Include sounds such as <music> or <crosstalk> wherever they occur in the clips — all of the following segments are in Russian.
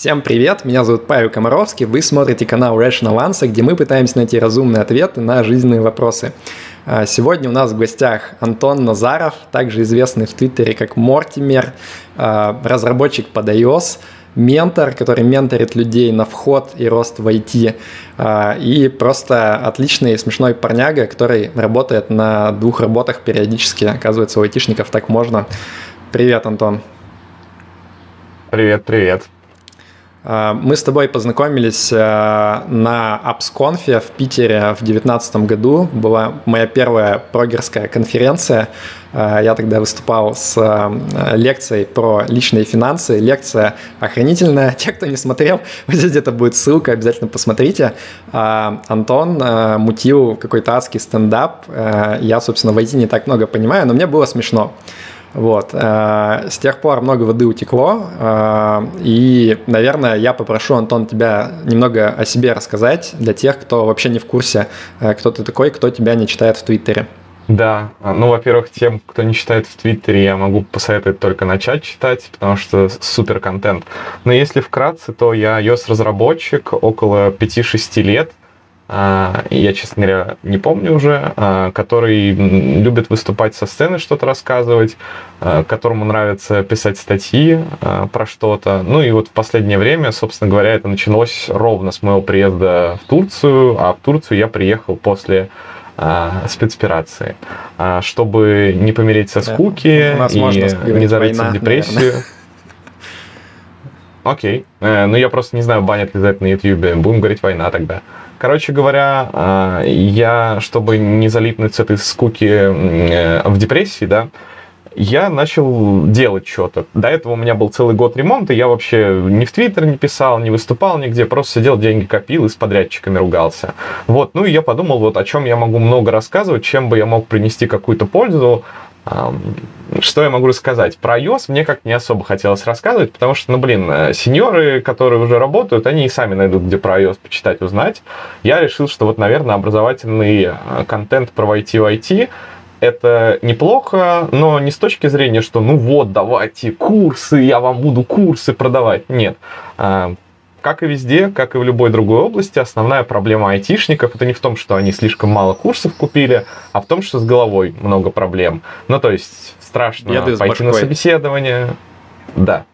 Всем привет, меня зовут Павел Комаровский, вы смотрите канал Rational Answer, где мы пытаемся найти разумные ответы на жизненные вопросы. А, сегодня у нас в гостях Антон Назаров, также известный в Твиттере как Мортимер, а, разработчик под iOS, ментор, который менторит людей на вход и рост в IT, а, и просто отличный смешной парняга, который работает на двух работах периодически. Оказывается, у айтишников так можно. Привет, Антон. Привет, привет. А, мы с тобой познакомились а, на AppsConf в Питере в 2019 году. Была моя первая прогерская конференция. А, я тогда выступал с лекцией про личные финансы. Лекция охранительная. <laughs> Те, кто не смотрел, <laughs> вот здесь где-то будет ссылка, обязательно посмотрите. Антон мутил какой-то адский стендап. Я, собственно, в IT не так много понимаю, но мне было смешно. Вот. Э, с тех пор много воды утекло, э, и, наверное, я попрошу, Антон, тебя немного о себе рассказать для тех, кто вообще не в курсе, э, кто ты такой, кто тебя не читает в Твиттере. Да, ну, во-первых, тем, кто не читает в Твиттере, я могу посоветовать только начать читать, потому что супер контент. Но если вкратце, то я iOS-разработчик около 5-6 лет. А, я, честно говоря, не помню уже, а, который любит выступать со сцены, что-то рассказывать, а, которому нравится писать статьи про что-то. Ну и вот в последнее время, собственно говоря, это началось ровно с моего приезда в Турцию, а в Турцию я приехал после спецоперации, чтобы не помереть со скуки да. и не зарыться в депрессию. Наверное. Окей. Э, ну, я просто не знаю, банят ли за это на YouTube. Будем говорить война тогда. Короче говоря, а, я, чтобы не залипнуть с этой скуки э, в депрессии, да, я начал делать что-то. До этого у меня был целый год ремонта, я вообще ни в Твиттер не писал, не выступал нигде, просто сидел, деньги копил и с подрядчиками ругался. Вот, ну и я подумал, вот о чем я могу много рассказывать, чем бы я мог принести какую-то пользу, что я могу рассказать? Про iOS мне как не особо хотелось рассказывать, потому что, ну, блин, э, сеньоры, которые уже работают, они и сами найдут, где про iOS почитать, узнать. Я решил, что вот, наверное, образовательный э, контент про IT в IT это неплохо, но не с точки зрения, что ну вот, давайте курсы, я вам буду курсы продавать. Нет как и везде, как и в любой другой области, основная проблема айтишников это не в том, что они слишком мало курсов купили, а в том, что с головой много проблем. Ну, то есть страшно Беды пойти на собеседование. Да,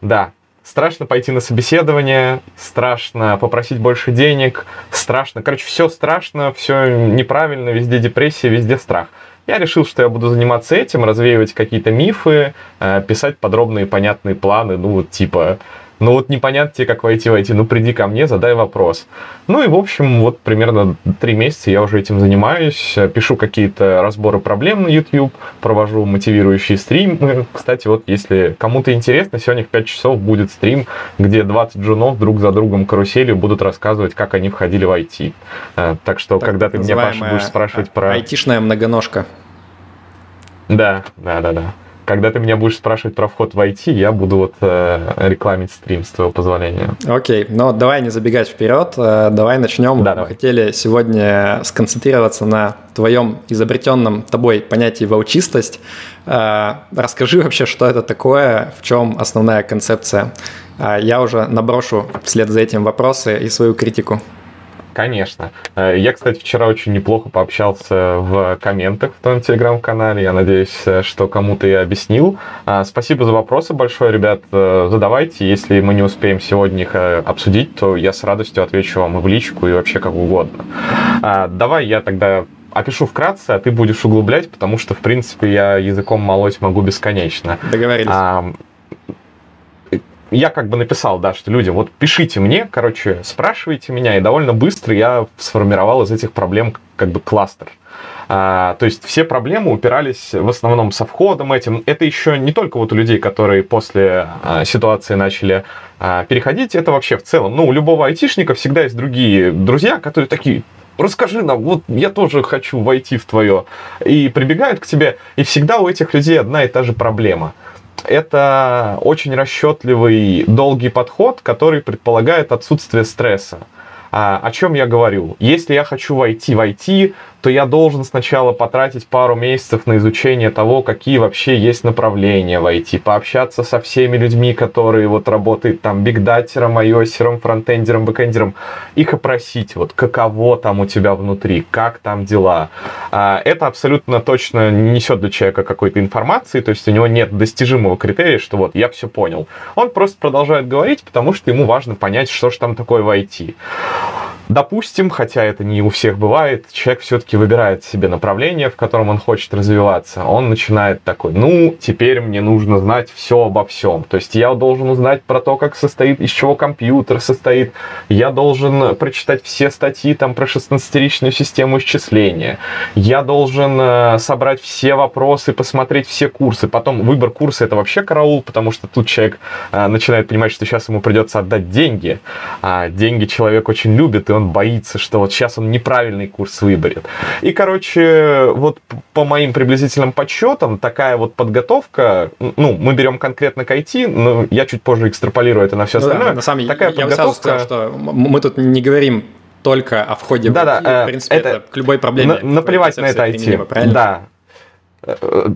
да, страшно пойти на собеседование, страшно попросить больше денег, страшно, короче, все страшно, все неправильно, везде депрессия, везде страх. Я решил, что я буду заниматься этим, развеивать какие-то мифы, э, писать подробные понятные планы, ну, вот типа ну вот непонятно тебе, как войти войти, ну приди ко мне, задай вопрос. Ну и, в общем, вот примерно три месяца я уже этим занимаюсь, пишу какие-то разборы проблем на YouTube, провожу мотивирующие стримы. Кстати, вот если кому-то интересно, сегодня в 5 часов будет стрим, где 20 джунов друг за другом каруселью будут рассказывать, как они входили в IT. Э, так что, так когда ты меня, Паша, будешь спрашивать про... Айтишная многоножка. Да, да, да, да когда ты меня будешь спрашивать про вход в IT, я буду вот э, рекламить стрим, с твоего позволения. Окей, но давай не забегать вперед, э, давай начнем. Да, Мы давай. хотели сегодня сконцентрироваться на твоем изобретенном тобой понятии ваучистость. Э, расскажи вообще, что это такое, в чем основная концепция. Э, я уже наброшу вслед за этим вопросы и свою критику. Конечно. Э, я, кстати, вчера очень неплохо пообщался в комментах в твоем телеграм-канале. Я надеюсь, э, что кому-то я объяснил. А, спасибо за вопросы большое, ребят. Э, задавайте. Если мы не успеем сегодня их обсудить, то я с радостью отвечу вам и в личку, и вообще как угодно. А, давай я тогда опишу вкратце, а ты будешь углублять, потому что, в принципе, я языком молоть могу бесконечно. Договорились. Я как бы написал, да, что людям, вот пишите мне, короче, спрашивайте меня, и довольно быстро я сформировал из этих проблем как бы кластер. А, то есть все проблемы упирались в основном со входом этим. Это еще не только вот у людей, которые после а, ситуации начали а, переходить, это вообще в целом. Ну, у любого айтишника всегда есть другие друзья, которые такие, расскажи нам, вот я тоже хочу войти в твое. И прибегают к тебе, и всегда у этих людей одна и та же проблема – это очень расчетливый, долгий подход, который предполагает отсутствие стресса. А, о чем я говорю? Если я хочу войти в IT, то я должен сначала потратить пару месяцев на изучение того, какие вообще есть направления в IT, пообщаться со всеми людьми, которые вот работают там big data тером, iOS ером, фронтендером, бэкендером, их опросить, вот каково там у тебя внутри, как там дела. А, это абсолютно точно не несет для человека какой-то информации, то есть у него нет достижимого критерия, что вот я все понял. Он просто продолжает говорить, потому что ему важно понять, что же там такое в IT. Допустим, хотя это не у всех бывает, человек все-таки выбирает себе направление, в котором он хочет развиваться. Он начинает такой, ну, теперь мне нужно знать все обо всем. То есть я должен узнать про то, как состоит, из чего компьютер состоит. Я должен прочитать все статьи там про 16-ричную систему исчисления. Я должен э, собрать все вопросы, посмотреть все курсы. Потом выбор курса это вообще караул, потому что тут человек э, начинает понимать, что сейчас ему придется отдать деньги. А деньги человек очень любит, и он он боится, что вот сейчас он неправильный курс выберет. И, короче, вот по моим приблизительным подсчетам, такая вот подготовка, ну, мы берем конкретно к IT, но я чуть позже экстраполирую это на все остальное. Ну, да, на самом деле, такая я подготовка... сразу сказал, что мы тут не говорим только о входе да, в IT, да, в принципе, это, это к любой проблеме. На, наплевать на это IT. Да,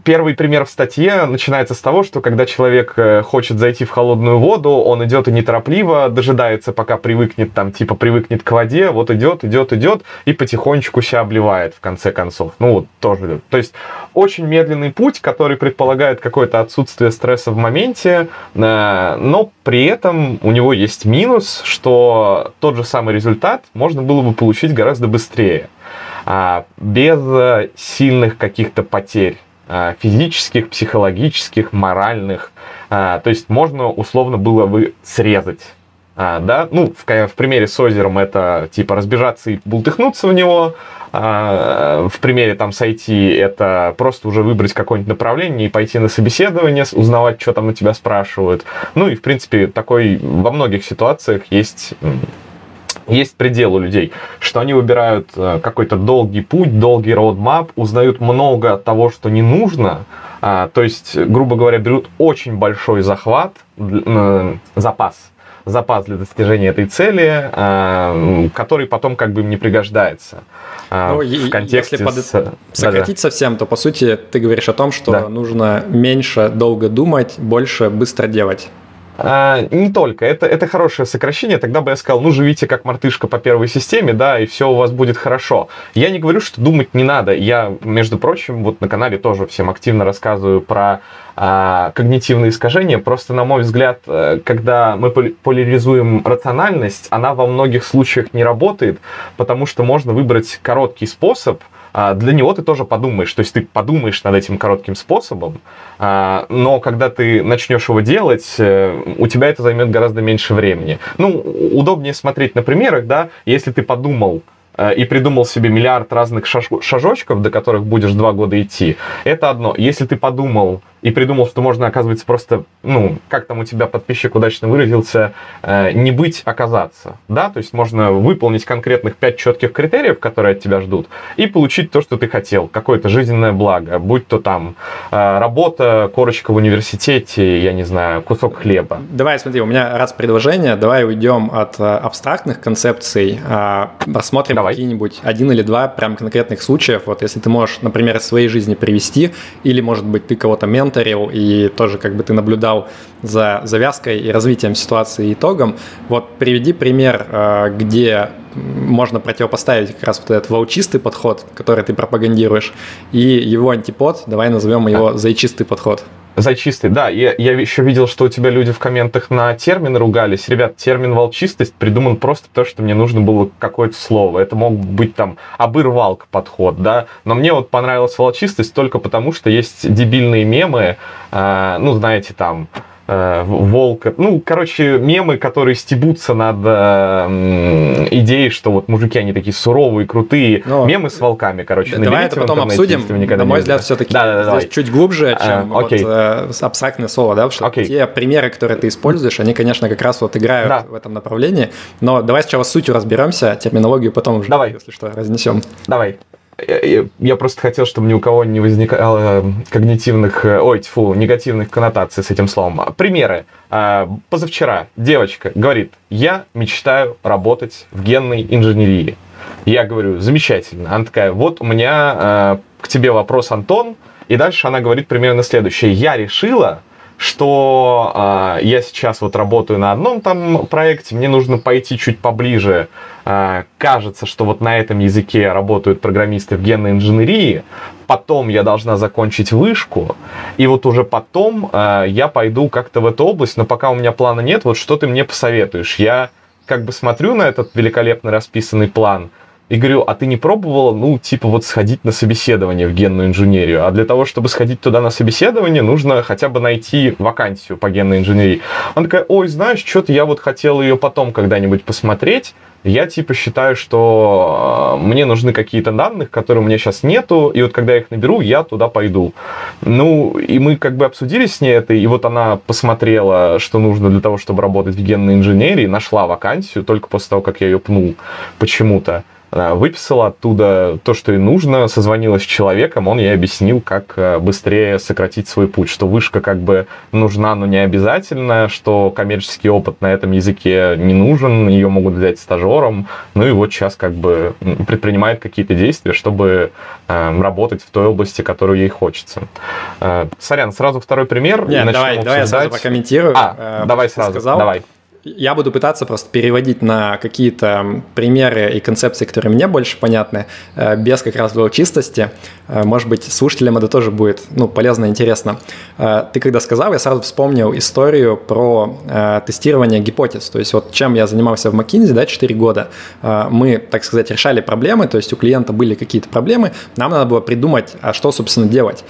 Первый пример в статье начинается с того, что когда человек э, хочет зайти в холодную воду, он идет и неторопливо, дожидается, пока привыкнет, там, типа, привыкнет к воде, вот идет, идет, идет, и потихонечку себя обливает в конце концов. Ну, вот тоже. То есть, очень медленный путь, который предполагает какое-то отсутствие стресса в моменте, э, но при этом у него есть минус, что тот же самый результат можно было бы получить гораздо быстрее. А, без э, сильных каких-то потерь а, физических, психологических, моральных. А, то есть можно условно было бы срезать да, ну, в, в примере с озером это типа разбежаться и бултыхнуться в него, в примере там с IT это просто уже выбрать какое-нибудь направление и пойти на собеседование, узнавать, что там на тебя спрашивают. Ну и, в принципе, такой во многих ситуациях есть есть предел у людей, что они выбирают э, какой-то долгий путь, долгий роудмап, узнают много того, что не нужно, а, то есть, грубо говоря, берут очень большой захват, э, запас, запас для достижения этой цели, а, который потом как бы им не пригождается. А, ну, в контексте если под... с... сократить да. совсем, то по сути ты говоришь о том, что да. нужно меньше долго думать, больше быстро делать. А, не только. Это, это хорошее сокращение. Тогда бы я сказал, ну, живите как мартышка по первой системе, да, и все у вас будет хорошо. Я не говорю, что думать не надо. Я, между прочим, вот на канале тоже всем активно рассказываю про а, когнитивные искажения. Просто, на мой взгляд, э, когда мы поляризуем рациональность, она во многих случаях не работает, потому что можно выбрать короткий способ – для него ты тоже подумаешь. То есть ты подумаешь над этим коротким способом, а, но когда ты начнешь его делать, э, у тебя это займет гораздо меньше времени. Ну, удобнее смотреть на примерах, да, если ты подумал, э, и придумал себе миллиард разных шажочков, до которых будешь два года идти, это одно. Если ты подумал, и придумал, что можно, оказывается, просто, ну, как там у тебя подписчик удачно выразился, э, не быть, оказаться. Да, то есть можно выполнить конкретных пять четких критериев, которые от тебя ждут, и получить то, что ты хотел, какое-то жизненное благо, будь то там э, работа, корочка в университете, я не знаю, кусок хлеба. Давай, смотри, у меня раз предложение, давай уйдем от э, абстрактных концепций, э, рассмотрим какие-нибудь один или два прям конкретных случаев. Вот если ты можешь, например, из своей жизни привести, или, может быть, ты кого-то мент мониторил и тоже как бы ты наблюдал за завязкой и развитием ситуации и итогом. Вот приведи пример, э, где можно противопоставить как раз вот этот волчистый подход, который ты пропагандируешь, и его антипод, давай назовем его зайчистый подход. Зайчистый, да. Я, я еще видел, что у тебя люди в комментах на термин ругались. Ребят, термин волчистость придуман просто то, что мне нужно было какое-то слово. Это мог быть там обырвалка подход, да. Но мне вот понравилась волчистость только потому, что есть дебильные мемы, э, ну, знаете, там, волка. Ну, короче, мемы, которые стебутся над э, идеей, что вот мужики, они такие суровые, крутые. Но... Мемы с волками, короче. Да, давай это потом обсудим. На мой взгляд, все-таки да, да, здесь чуть глубже, а, чем а, вот, э, абстрактное слово, да, потому что окей. те примеры, которые ты используешь, они, конечно, как раз вот играют да. в этом направлении. Но давай сначала с сутью разберемся, терминологию потом уже, давай. если что, разнесем. Давай. Я просто хотел, чтобы ни у кого не возникало когнитивных, ой, тьфу, негативных коннотаций с этим словом. Примеры. Позавчера девочка говорит, я мечтаю работать в генной инженерии. Я говорю, замечательно. Она такая, вот у меня к тебе вопрос, Антон. И дальше она говорит примерно следующее. Я решила, что э, я сейчас вот работаю на одном там проекте, мне нужно пойти чуть поближе. Э, кажется, что вот на этом языке работают программисты в генной инженерии. Потом я должна закончить вышку, и вот уже потом э, я пойду как-то в эту область, но пока у меня плана нет, вот что ты мне посоветуешь? Я как бы смотрю на этот великолепно расписанный план – и говорю, а ты не пробовала, ну, типа вот сходить на собеседование в генную инженерию? А для того, чтобы сходить туда на собеседование, нужно хотя бы найти вакансию по генной инженерии. Она такая, ой, знаешь, что-то я вот хотела ее потом когда-нибудь посмотреть. Я типа считаю, что э, мне нужны какие-то данные, которые у меня сейчас нету, и вот когда я их наберу, я туда пойду. Ну, и мы как бы обсудили с ней это, и вот она посмотрела, что нужно для того, чтобы работать в генной инженерии, нашла вакансию только после того, как я ее пнул почему-то выписала оттуда то, что ей нужно, созвонилась с человеком, он ей объяснил, как э, быстрее сократить свой путь, что вышка как бы нужна, но не обязательно, что коммерческий опыт на этом языке не нужен, ее могут взять стажером, ну и вот сейчас как бы предпринимает какие-то действия, чтобы э, работать в той области, которую ей хочется. Э, сорян, сразу второй пример. Нет, давай, давай я сразу прокомментирую. А, давай сразу, сказал. давай. Я буду пытаться просто переводить на какие-то примеры и концепции, которые мне больше понятны, э, без как раз чистости. Э, может быть, слушателям это тоже будет ну, полезно и интересно. Э, ты когда сказал, я сразу вспомнил историю про тестирование гипотез. То есть вот чем я занимался в McKinsey да, 4 года. Мы, так сказать, решали проблемы, то есть у клиента были какие-то проблемы, нам надо было придумать, а что, собственно, делать.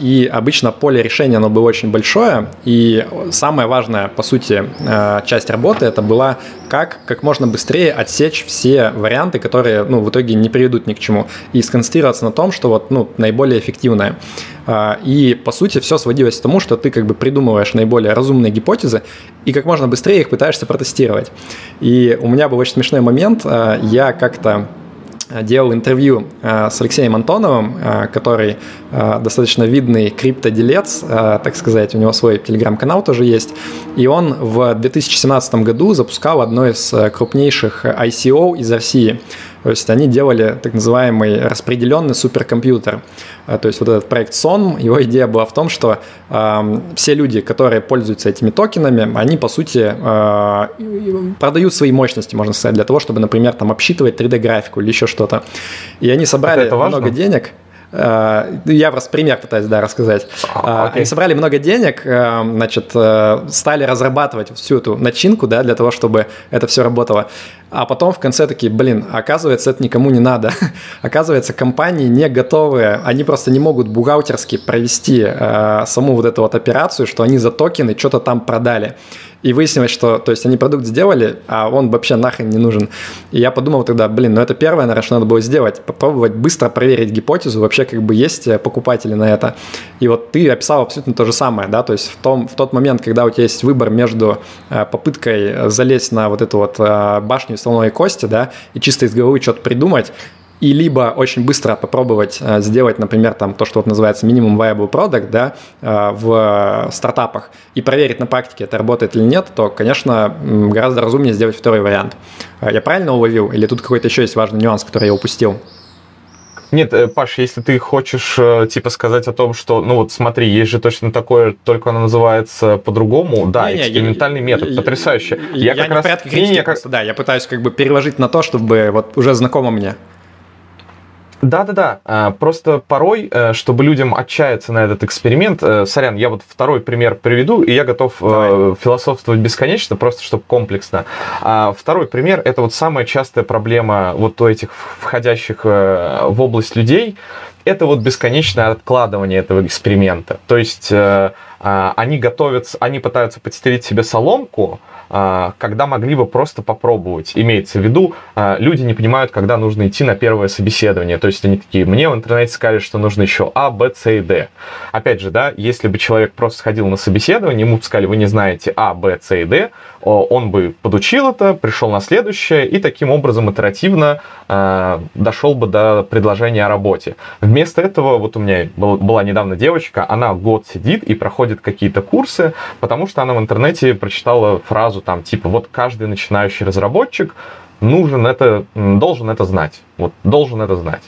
И обычно поле решения, оно было очень большое, и самое важное, по сути, часть часть работы это была как как можно быстрее отсечь все варианты, которые ну, в итоге не приведут ни к чему, и сконцентрироваться на том, что вот, ну, наиболее эффективное. А, и, по сути, все сводилось к тому, что ты как бы придумываешь наиболее разумные гипотезы и как можно быстрее их пытаешься протестировать. И у меня был очень смешной момент. А, я как-то делал интервью э, с Алексеем Антоновым, э, который э, достаточно видный криптоделец, так сказать, у него свой телеграм-канал тоже есть, и он в 2017 году запускал одно из крупнейших ICO из России – то есть они делали так называемый распределенный суперкомпьютер. А, то есть вот этот проект SON, его идея была в том, что э, все люди, которые пользуются этими токенами, они, по сути, э, продают свои мощности, можно сказать, для того, чтобы, например, там обсчитывать 3D-графику или еще что-то. И они собрали много денег. Э, я просто пример пытаюсь да, рассказать. Okay. Они собрали много денег, э, значит, э, стали разрабатывать всю эту начинку, да, для того, чтобы это все работало. А потом в конце такие, блин, оказывается, это никому не надо. <laughs> оказывается, компании не готовы, они просто не могут бухгалтерски провести саму вот эту вот операцию, что они за токены что-то там продали. И выяснилось, что, то есть они продукт сделали, а он вообще нахрен не нужен. И я подумал тогда, блин, ну это первое, наверное, что надо было сделать, попробовать быстро проверить гипотезу, вообще как бы есть э, покупатели на это. И вот ты описал абсолютно то же самое, да, то есть в, том, в тот момент, когда у тебя есть выбор между э, попыткой залезть на вот эту вот э, башню слоновой кости, да, и чисто из головы что-то придумать, и либо очень быстро попробовать э, сделать, например, там то, что вот называется minimum viable product, да, э, в стартапах и проверить на практике, это работает или нет, то, конечно, гораздо разумнее сделать второй вариант. Э, я правильно уловил? Или тут какой-то еще есть важный нюанс, который я упустил? Нет, Паш, если ты хочешь, типа, сказать о том, что, ну вот смотри, есть же точно такое, только оно называется по-другому, да, не, экспериментальный я, метод, я, потрясающе. Я, я как не раз... в порядке критики, не, не, как... просто, да, я пытаюсь как бы переложить на то, чтобы вот уже знакомо мне. Да-да-да, а, просто порой, э, чтобы людям отчаяться на этот эксперимент, э, сорян, я вот второй пример приведу, и я готов э, Давай. философствовать бесконечно, просто чтобы комплексно. А второй пример – это вот самая частая проблема вот у этих входящих в область людей, это вот бесконечное откладывание этого эксперимента. То есть а, они готовятся, они пытаются подстелить себе соломку, когда могли бы просто попробовать. Имеется в виду, а, люди не понимают, когда нужно идти на первое собеседование. То есть они такие, мне в интернете сказали, что нужно еще А, Б, С и Д. Опять же, да, если бы человек просто сходил на собеседование, ему бы сказали, вы не знаете А, Б, С и Д, он бы подучил это, пришел на следующее и таким образом итеративно э, дошел бы до предложения о работе. Вместо этого, вот у меня была недавно девочка, она год сидит и проходит какие-то курсы, потому что она в интернете прочитала фразу там типа вот каждый начинающий разработчик нужен это, должен это знать. Вот, должен это знать.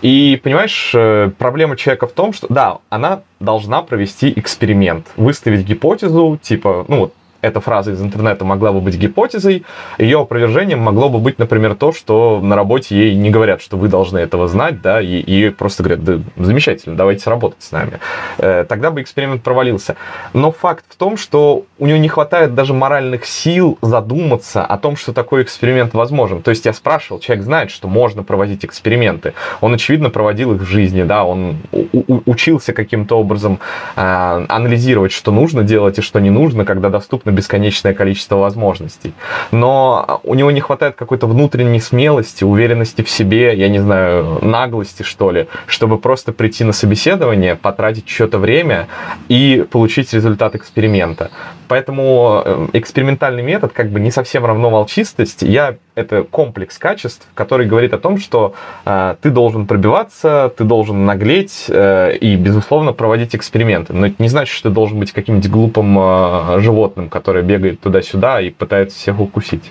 И, понимаешь, э, проблема человека в том, что, да, она должна провести эксперимент, выставить гипотезу, типа, ну вот, эта фраза из интернета могла бы быть гипотезой, ее опровержением могло бы быть, например, то, что на работе ей не говорят, что вы должны этого знать, да, и, и просто говорят, да, замечательно, давайте работать с нами. Э, тогда бы эксперимент провалился. Но факт в том, что у нее не хватает даже моральных сил задуматься о том, что такой эксперимент возможен. То есть я спрашивал, человек знает, что можно проводить эксперименты. Он, очевидно, проводил их в жизни, да, он учился каким-то образом э, анализировать, что нужно делать и что не нужно, когда доступны бесконечное количество возможностей. Но у него не хватает какой-то внутренней смелости, уверенности в себе, я не знаю, наглости, что ли, чтобы просто прийти на собеседование, потратить что-то время и получить результат эксперимента. Поэтому э, экспериментальный метод как бы не совсем равно волчистость. Я это комплекс качеств, который говорит о том, что э, ты должен пробиваться, ты должен наглеть э, и, безусловно, проводить эксперименты. Но это не значит, что ты должен быть каким-нибудь глупым э, животным, которое бегает туда-сюда и пытается всех укусить.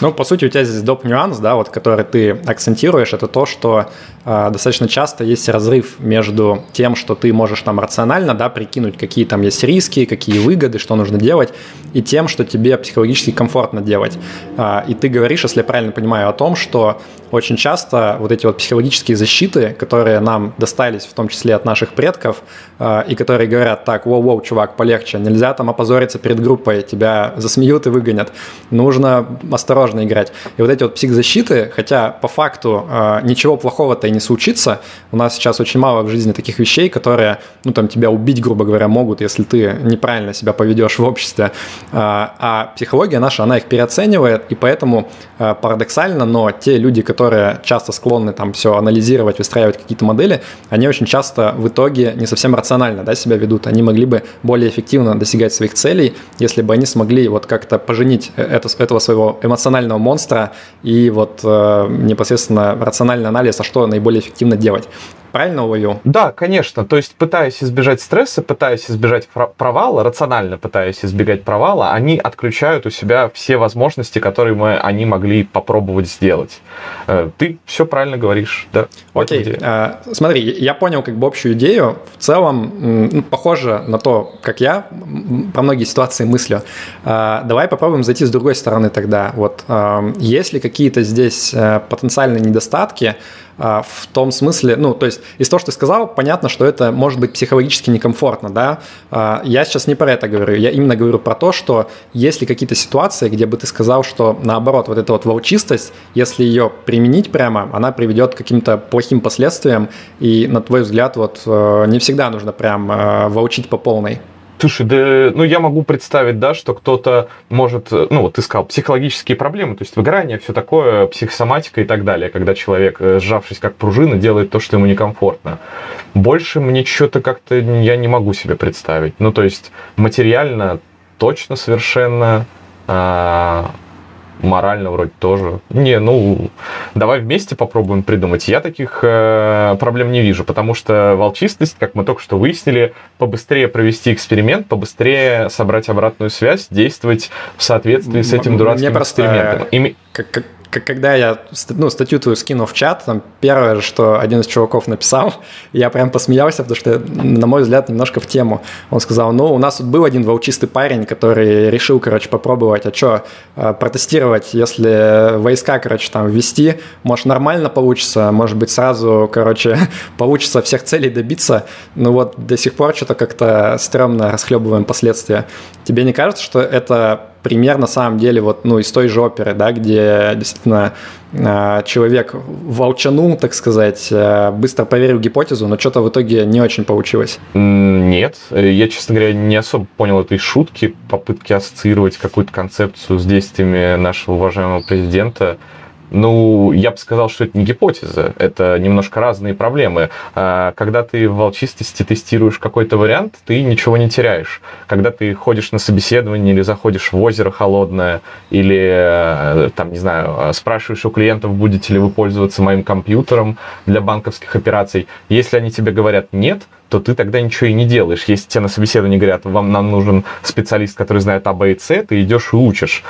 Ну, по сути, у тебя здесь доп. нюанс, да, вот, который ты акцентируешь, это то, что э, достаточно часто есть разрыв между тем, что ты можешь там рационально, да, прикинуть, какие там есть риски, какие выгоды, что нужно делать, и тем, что тебе психологически комфортно делать. Э, и ты говоришь, если я правильно понимаю, о том, что очень часто вот эти вот психологические защиты, которые нам достались, в том числе от наших предков, э, и которые говорят, так, воу-воу, чувак, полегче, нельзя там опозориться перед группой, тебя засмеют и выгонят, нужно осторожно играть. И вот эти вот психзащиты, хотя по факту э, ничего плохого-то и не случится, у нас сейчас очень мало в жизни таких вещей, которые, ну, там, тебя убить, грубо говоря, могут, если ты неправильно себя поведешь в обществе. Э, а психология наша, она их переоценивает, и поэтому парадоксально, но те люди, которые часто склонны там все анализировать, выстраивать какие-то модели, они очень часто в итоге не совсем рационально да, себя ведут. Они могли бы более эффективно достигать своих целей, если бы они смогли вот как-то поженить это, этого своего эмоционального монстра и вот э, непосредственно рациональный анализ, а что наиболее эффективно делать. Правильно уловил? Да, конечно. То есть, пытаясь избежать стресса, пытаясь избежать провала, рационально пытаясь избегать провала, они отключают у себя все возможности, которые мы, они могли попробовать сделать. Э, ты все правильно говоришь, да? Окей. А, смотри, я понял как бы общую идею. В целом, ну, похоже на то, как я про многие ситуации мыслю. А, давай попробуем зайти с другой стороны тогда. Вот, есть ли какие-то здесь э, потенциальные недостатки, в том смысле, ну, то есть из того, что ты сказал, понятно, что это может быть психологически некомфортно, да. А, я сейчас не про это говорю, я именно говорю про то, что есть ли какие-то ситуации, где бы ты сказал, что наоборот, вот эта вот волчистость, если ее применить прямо, она приведет к каким-то плохим последствиям, и на твой взгляд, вот э, не всегда нужно прям э, волчить по полной. Слушай, да, ну я могу представить, да, что кто-то может, ну вот ты сказал, психологические проблемы, то есть выгорание, все такое, психосоматика и так далее, когда человек, э, сжавшись как пружина, делает то, что ему некомфортно. Больше мне что-то как-то я не могу себе представить. Ну то есть материально точно совершенно, а, морально вроде тоже. Не, ну, давай вместе попробуем придумать. Я таких э, проблем не вижу, потому что волчистость, как мы только что выяснили, побыстрее провести эксперимент, побыстрее собрать обратную связь, действовать в соответствии с этим дурацким Мне экспериментом. Просто, как, как, когда я ну, статью твою скинул в чат, там первое, что один из чуваков написал, <laughs> я прям посмеялся, потому что, на мой взгляд, немножко в тему. Он сказал, ну, у нас тут был один волчистый парень, который решил, короче, попробовать, а что, э, протестировать, если войска, короче, там ввести, может, нормально получится, может быть, сразу, короче, <laughs> получится всех целей добиться, но вот до сих пор что-то как-то стрёмно расхлебываем последствия. Тебе не кажется, что это пример на самом деле вот, ну, из той же оперы, да, где действительно а, человек волчанул, так сказать, а, быстро поверил гипотезу, но что-то в итоге не очень получилось. Нет, я, честно говоря, не особо понял этой шутки, попытки ассоциировать какую-то концепцию с действиями нашего уважаемого президента. Ну, я бы сказал, что это не гипотеза, это немножко разные проблемы. А, когда ты в волчистости тестируешь какой-то вариант, ты ничего не теряешь. Когда ты ходишь на собеседование или заходишь в озеро холодное, или, э, там, не знаю, спрашиваешь у клиентов, будете ли вы пользоваться моим компьютером для банковских операций, если они тебе говорят «нет», то ты тогда ничего и не делаешь. Если тебе на собеседовании говорят, вам нам нужен специалист, который знает А, Б и С, ты идешь и учишь.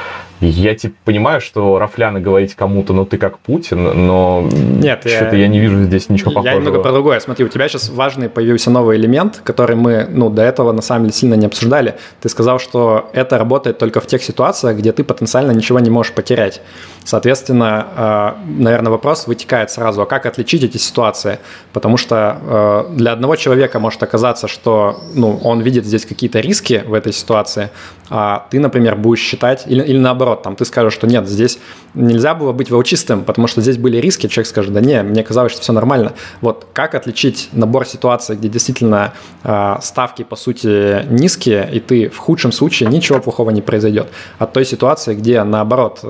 Я типа понимаю, что рафляны говорить кому-то, ну ты как Путин, но Нет, что-то я... я не вижу здесь ничего похожего. Я немного про другое. Смотри, у тебя сейчас важный появился новый элемент, который мы, ну, до этого на самом деле сильно не обсуждали. Ты сказал, что это работает только в тех ситуациях, где ты потенциально ничего не можешь потерять. Соответственно, э, наверное, вопрос вытекает сразу, а как отличить эти ситуации? Потому что э, для одного человека может оказаться, что ну, он видит здесь какие-то риски в этой ситуации, а ты, например, будешь считать, или, или наоборот, там, ты скажешь, что нет, здесь нельзя было быть волчистым, потому что здесь были риски, человек скажет, да не, мне казалось, что все нормально. Вот как отличить набор ситуаций, где действительно э, ставки, по сути, низкие, и ты в худшем случае ничего плохого не произойдет, от той ситуации, где, наоборот,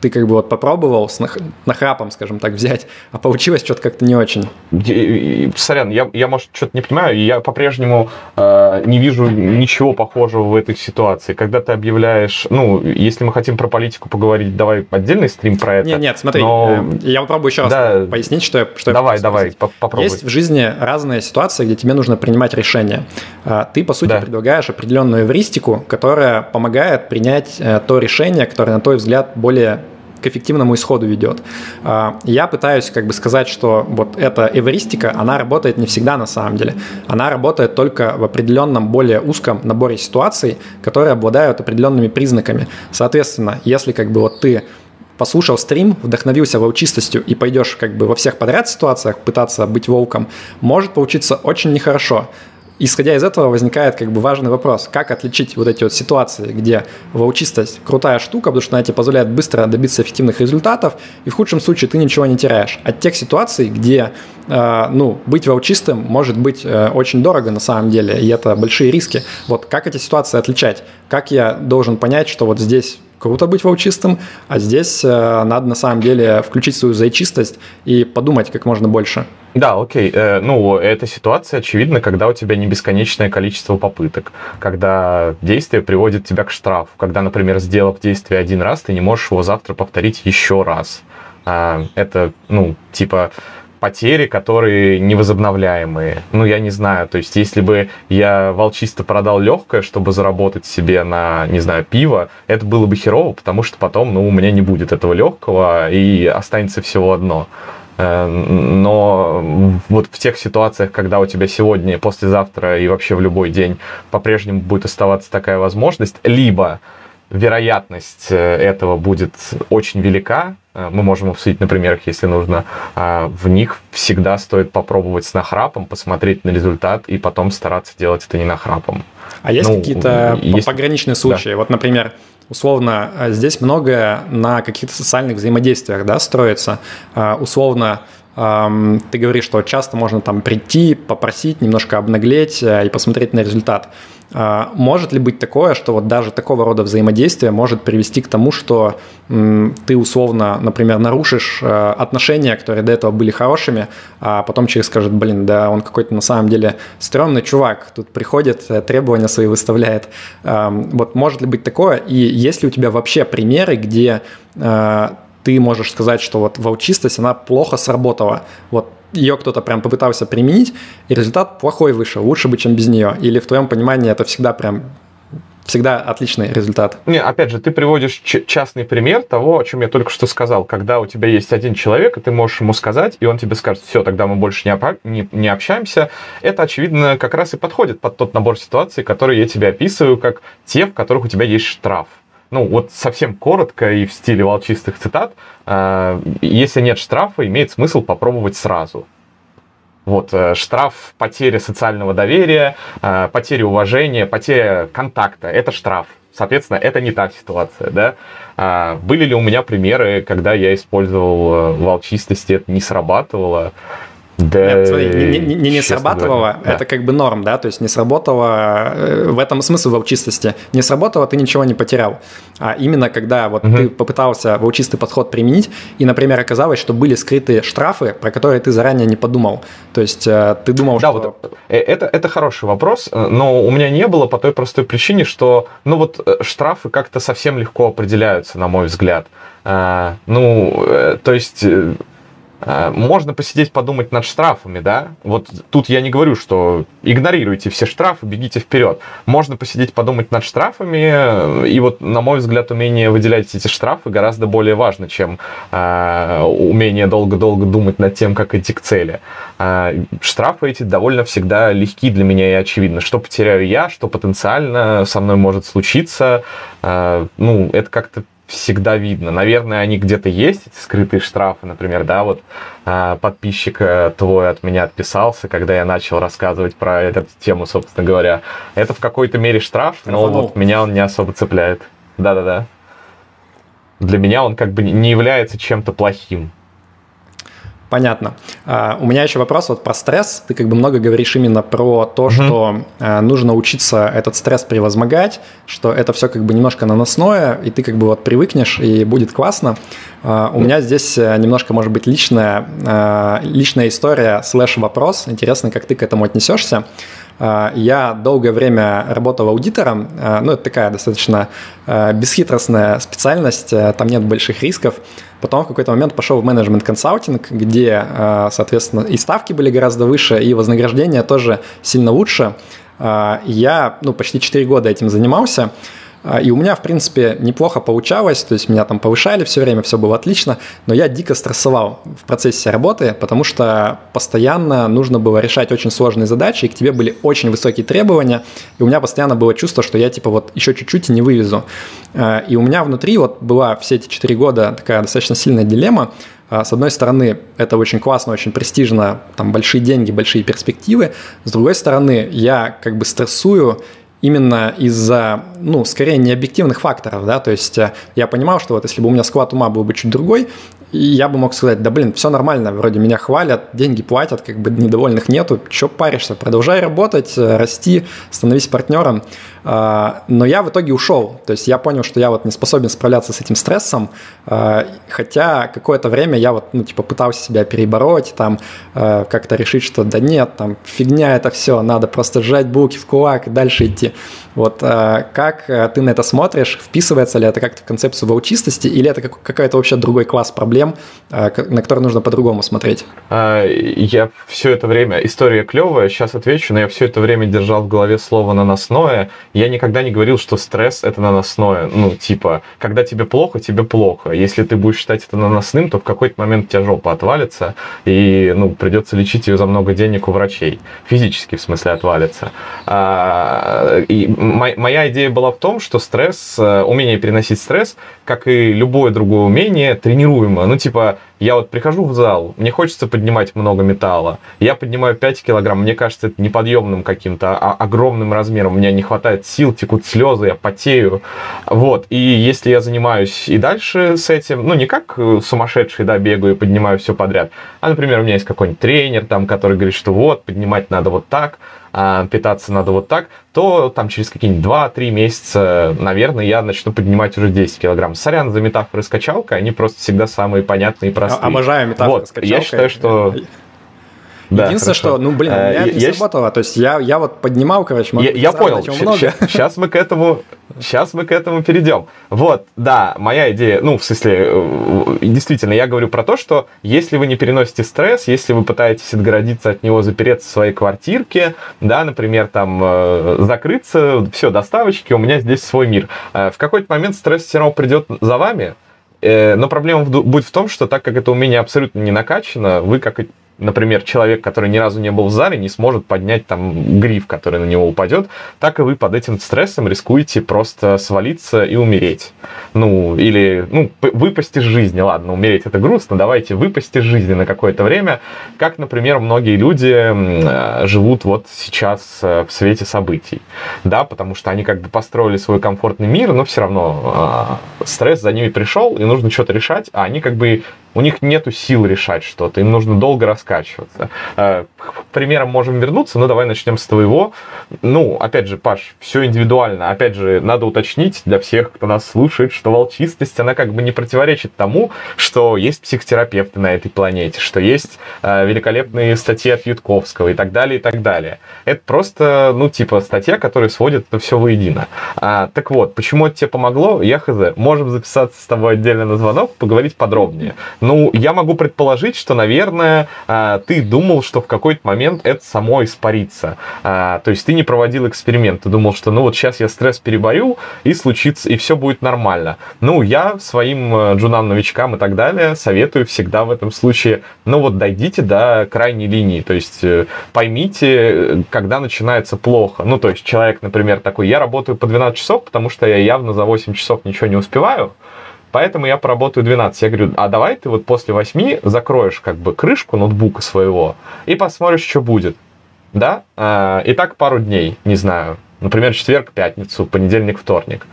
ты как бы вот попробовал с нах- нахрапом, скажем так, взять, а получилось что-то как-то не очень. Сорян, я, я может, что-то не понимаю, я по-прежнему э, не вижу ничего похожего в этой ситуации. Когда ты объявляешь, ну, если мы хотим про политику поговорить, давай отдельный стрим про это. Нет, нет, смотри, но... э, я попробую еще раз да, пояснить, что я что Давай, я давай, попробуй. Есть в жизни разные ситуации, где тебе нужно принимать решения. Э, ты, по сути, да. предлагаешь определенную эвристику, которая помогает принять э, то решение, которое, на твой взгляд, более к эффективному исходу ведет. А, я пытаюсь как бы сказать, что вот эта эвристика, она работает не всегда на самом деле. Она работает только в определенном более узком наборе ситуаций, которые обладают определенными признаками. Соответственно, если как бы вот ты послушал стрим, вдохновился волчистостью и пойдешь как бы во всех подряд ситуациях пытаться быть волком, может получиться очень нехорошо. Исходя из этого возникает как бы важный вопрос, как отличить вот эти вот ситуации, где волчистость крутая штука, потому что она тебе позволяет быстро добиться эффективных результатов, и в худшем случае ты ничего не теряешь. От тех ситуаций, где э, ну, быть волчистым может быть э, очень дорого на самом деле, и это большие риски. Вот как эти ситуации отличать? Как я должен понять, что вот здесь круто быть волчистым, а здесь э, надо на самом деле включить свою зайчистость и подумать как можно больше. Да, окей. Э, ну, эта ситуация очевидна, когда у тебя не бесконечное количество попыток, когда действие приводит тебя к штрафу, когда, например, сделав действие один раз, ты не можешь его завтра повторить еще раз. А, это, ну, типа потери, которые невозобновляемые. Ну, я не знаю, то есть, если бы я волчисто продал легкое, чтобы заработать себе на, не знаю, пиво, это было бы херово, потому что потом, ну, у меня не будет этого легкого, и останется всего одно. Э, но вот в тех ситуациях, когда у тебя сегодня, послезавтра и вообще в любой день по-прежнему будет оставаться такая возможность, либо вероятность э, этого будет очень велика. Э, мы можем обсудить на примерах, если нужно. А в них всегда стоит попробовать с нахрапом, посмотреть на результат и потом стараться делать это не нахрапом. А есть ну, какие-то есть... пограничные случаи? Да. Вот, например, условно, э, здесь многое на каких-то социальных взаимодействиях да, строится. Условно, ты говоришь, что часто можно там прийти, попросить, немножко обнаглеть и посмотреть на результат. А, может ли быть такое, что вот даже такого рода взаимодействие может привести к тому, что ты условно, например, нарушишь э, отношения, которые до этого были хорошими, а потом человек скажет, блин, да он какой-то на самом деле стрёмный чувак, тут приходит, э, требования свои выставляет. Вот может ли быть такое? И есть ли у тебя вообще примеры, где э, ты можешь сказать, что вот волчистость, она плохо сработала. Вот ее кто-то прям попытался применить, и результат плохой вышел, лучше бы, чем без нее. Или в твоем понимании это всегда прям всегда отличный результат. Не, опять же, ты приводишь частный пример того, о чем я только что сказал. Когда у тебя есть один человек, и ты можешь ему сказать, и он тебе скажет, все, тогда мы больше не, опа- не, не общаемся. Это, очевидно, как раз и подходит под тот набор ситуаций, которые я тебе описываю, как те, в которых у тебя есть штраф ну вот совсем коротко и в стиле волчистых цитат, э, если нет штрафа, имеет смысл попробовать сразу. Вот, э, штраф, потеря социального доверия, э, потеря уважения, потеря контакта – это штраф. Соответственно, это не та ситуация, да. А, были ли у меня примеры, когда я использовал волчистость, и это не срабатывало? Да, Нет, смотри, не, не, не, не срабатывало, да. это как бы норм, да, то есть не сработало, э, в этом смысл волчистости, не сработало, ты ничего не потерял. А именно когда вот угу. ты попытался волчистый подход применить, и, например, оказалось, что были скрытые штрафы, про которые ты заранее не подумал. То есть э, ты думал, да, что... Вот, э, это, это хороший вопрос, но у меня не было по той простой причине, что, ну вот, штрафы как-то совсем легко определяются, на мой взгляд. Ну, то есть можно посидеть, подумать над штрафами, да. Вот тут я не говорю, что игнорируйте все штрафы, бегите вперед. Можно посидеть, подумать над штрафами, э, и вот, на мой взгляд, умение выделять эти штрафы гораздо более важно, чем э, умение долго-долго думать над тем, как идти к цели. Э, штрафы эти довольно всегда легки для меня и очевидно. Что потеряю я, что потенциально со мной может случиться, э, ну, это как-то всегда видно. Наверное, они где-то есть, эти скрытые штрафы, например, да, вот а, подписчик э, твой от меня отписался, когда я начал рассказывать про эту тему, собственно говоря. Это в какой-то мере штраф, но вот меня он не особо цепляет. Да-да-да. Для меня он как бы не является чем-то плохим. Понятно. Uh, у меня еще вопрос вот про стресс. Ты как бы много говоришь именно про то, mm-hmm. что uh, нужно учиться этот стресс превозмогать, что это все как бы немножко наносное, и ты как бы вот привыкнешь, и будет классно. Uh, у меня здесь э, немножко, может быть, личная, личная история слэш вопрос. Интересно, как ты к этому отнесешься. Я долгое время работал аудитором, ну, это такая достаточно бесхитростная специальность, там нет больших рисков. Потом в какой-то момент пошел в менеджмент консалтинг, где, соответственно, и ставки были гораздо выше, и вознаграждение тоже сильно лучше. Я ну, почти 4 года этим занимался. А, и у меня, в принципе, неплохо получалось, то есть меня там повышали все время, все было отлично, но я дико стрессовал в процессе работы, потому что постоянно нужно было решать очень сложные задачи, и к тебе были очень высокие требования, и у меня постоянно было чувство, что я типа вот еще чуть-чуть и не вывезу. А, и у меня внутри вот была все эти четыре года такая достаточно сильная дилемма, а, с одной стороны, это очень классно, очень престижно, там большие деньги, большие перспективы. С другой стороны, я как бы стрессую именно из-за, ну, скорее не объективных факторов, да, то есть э, я понимал, что вот если бы у меня склад ума был бы чуть другой, я бы мог сказать, да блин, все нормально, вроде меня хвалят, деньги платят, как бы недовольных нету, что паришься, продолжай работать, э, расти, становись партнером. А, но я в итоге ушел, то есть я понял, что я вот не способен справляться с этим стрессом, а, хотя какое-то время я вот, ну, типа, пытался себя перебороть, там, э, как-то решить, что да нет, там, фигня это все, надо просто сжать булки в кулак и дальше идти. Вот э, как ты на это смотришь, вписывается ли это как-то в концепцию волчистости, или это какой-то вообще другой класс проблем, проблем, а, на которые нужно по-другому смотреть? А, я все это время, история клевая, сейчас отвечу, но я все это время держал в голове слово наносное. Я никогда не говорил, что стресс это наносное. Ну, типа, когда тебе плохо, тебе плохо. Если ты будешь считать это наносным, то в какой-то момент у тебя жопа отвалится, и ну, придется лечить ее за много денег у врачей. Физически, в смысле, отвалится. А, и моя идея была в том, что стресс, э, умение переносить стресс, как и любое другое умение, тренируемо ну, типа, я вот прихожу в зал, мне хочется поднимать много металла. Я поднимаю 5 килограмм, мне кажется это неподъемным каким-то, а огромным размером. У меня не хватает сил, текут слезы, я потею. Вот. И если я занимаюсь и дальше с этим, ну, не как э, сумасшедший, да, бегаю и поднимаю все подряд, а, например, у меня есть какой-нибудь тренер, там, который говорит, что вот, поднимать надо вот так, а питаться надо вот так, то там через какие-нибудь 2-3 месяца, наверное, я начну поднимать уже 10 килограмм. Сорян за метафоры с качалкой, они просто всегда самые понятные и простые. Обожаю метафоры вот, с качалкой. Я считаю, что <laughs> да, Единственное, хорошо. что, ну, блин, у меня э, это не сработало. То есть я, я вот поднимал, короче, я, я понял. Сейчас мы к этому, сейчас мы к этому перейдем. Вот, да, моя идея, ну, в смысле, э, действительно, я говорю про то, что если вы не переносите стресс, если вы пытаетесь отгородиться от него, запереться в своей квартирке, да, например, там, э, закрыться, все, доставочки, у меня здесь свой мир. В какой-то момент стресс все равно придет за вами, но проблема будет в том, что так как это умение абсолютно не накачано, вы как например, человек, который ни разу не был в зале, не сможет поднять там гриф, который на него упадет, так и вы под этим стрессом рискуете просто свалиться и умереть. Ну, или, ну, выпасть из жизни, ладно, умереть это грустно, давайте выпасть из жизни на какое-то время, как, например, многие люди э, живут вот сейчас э, в свете событий, да, потому что они как бы построили свой комфортный мир, но все равно э, стресс за ними пришел, и нужно что-то решать, а они как бы у них нету сил решать что-то, им нужно долго рассказывать раскачиваться. К примерам можем вернуться, но давай начнем с твоего. Ну, опять же, Паш, все индивидуально. Опять же, надо уточнить для всех, кто нас слушает, что волчистость, она как бы не противоречит тому, что есть психотерапевты на этой планете, что есть великолепные статьи от Ютковского и так далее, и так далее. Это просто, ну, типа, статья, которая сводит это все воедино. А, так вот, почему это тебе помогло? Я хз. Можем записаться с тобой отдельно на звонок, поговорить подробнее. Ну, я могу предположить, что, наверное, а, ты думал, что в какой-то момент это само испарится. А, то есть ты не проводил эксперимент. Ты думал, что, ну, вот сейчас я стресс переборю, и случится, и все будет нормально. Ну, я своим э, джунам-новичкам и так далее советую всегда в этом случае, ну, вот дойдите до крайней линии. То есть э, поймите, когда начинается плохо. Ну, то есть человек, например, такой, я работаю по 12 часов, потому что я явно за 8 часов ничего не успеваю, поэтому я поработаю 12. Я говорю, а давай ты вот после 8 закроешь как бы крышку ноутбука своего и посмотришь, что будет. Да? А, и так пару дней, не знаю, Например, четверг, пятницу, понедельник, вторник.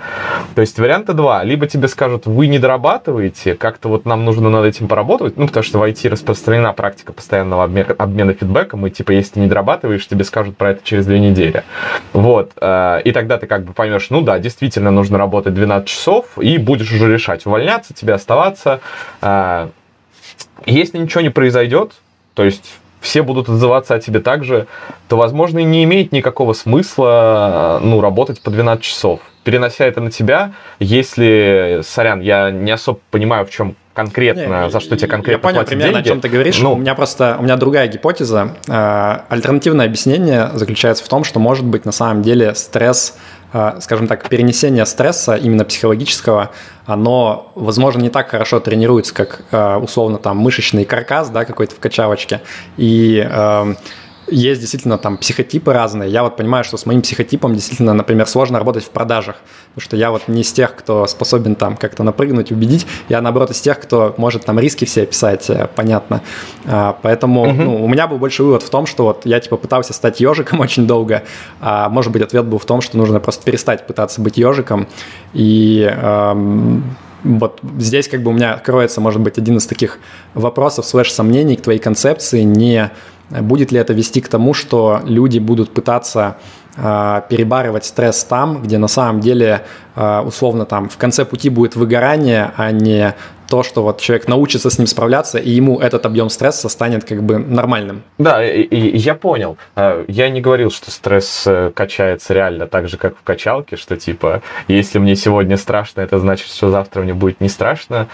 То есть варианта два. Либо тебе скажут, вы не дорабатываете, как-то вот нам нужно над этим поработать, ну, потому что в IT распространена практика постоянного обмена, обмена фидбэком, и типа, если ты не дорабатываешь, тебе скажут про это через две недели. Вот. Э, и тогда ты как бы поймешь, ну да, действительно нужно работать 12 часов, и будешь уже решать, увольняться тебе, оставаться. Э, если ничего не произойдет, то есть все будут отзываться о тебе так же, то, возможно, и не имеет никакого смысла ну, работать по 12 часов. Перенося это на тебя, если, сорян, я не особо понимаю, в чем конкретно, не, за что тебе конкретно Я понял примерно, деньги. о чем ты говоришь. Ну, у меня просто, у меня другая гипотеза. Э, альтернативное объяснение заключается в том, что, может быть, на самом деле стресс скажем так, перенесение стресса, именно психологического, оно, возможно, не так хорошо тренируется, как а, условно там мышечный каркас, да, какой-то в качалочке. И есть действительно там психотипы разные. Я вот понимаю, что с моим психотипом действительно, например, сложно работать в продажах, потому что я вот не из тех, кто способен там как-то напрыгнуть, убедить. Я, наоборот, из тех, кто может там риски все описать, э, понятно. А, поэтому угу. ну, у меня был больше вывод в том, что вот я типа пытался стать ежиком <laughs> очень долго, а может быть ответ был в том, что нужно просто перестать пытаться быть ежиком и эм, вот здесь как бы у меня кроется, может быть, один из таких вопросов, слэш сомнений к твоей концепции, не Будет ли это вести к тому, что люди будут пытаться э, перебарывать стресс там, где на самом деле, э, условно, там в конце пути будет выгорание, а не то, что вот человек научится с ним справляться, и ему этот объем стресса станет как бы нормальным. Да, и, и я понял. А, я не говорил, что стресс э, качается реально так же, как в качалке, что типа, если мне сегодня страшно, это значит, что завтра мне будет не страшно.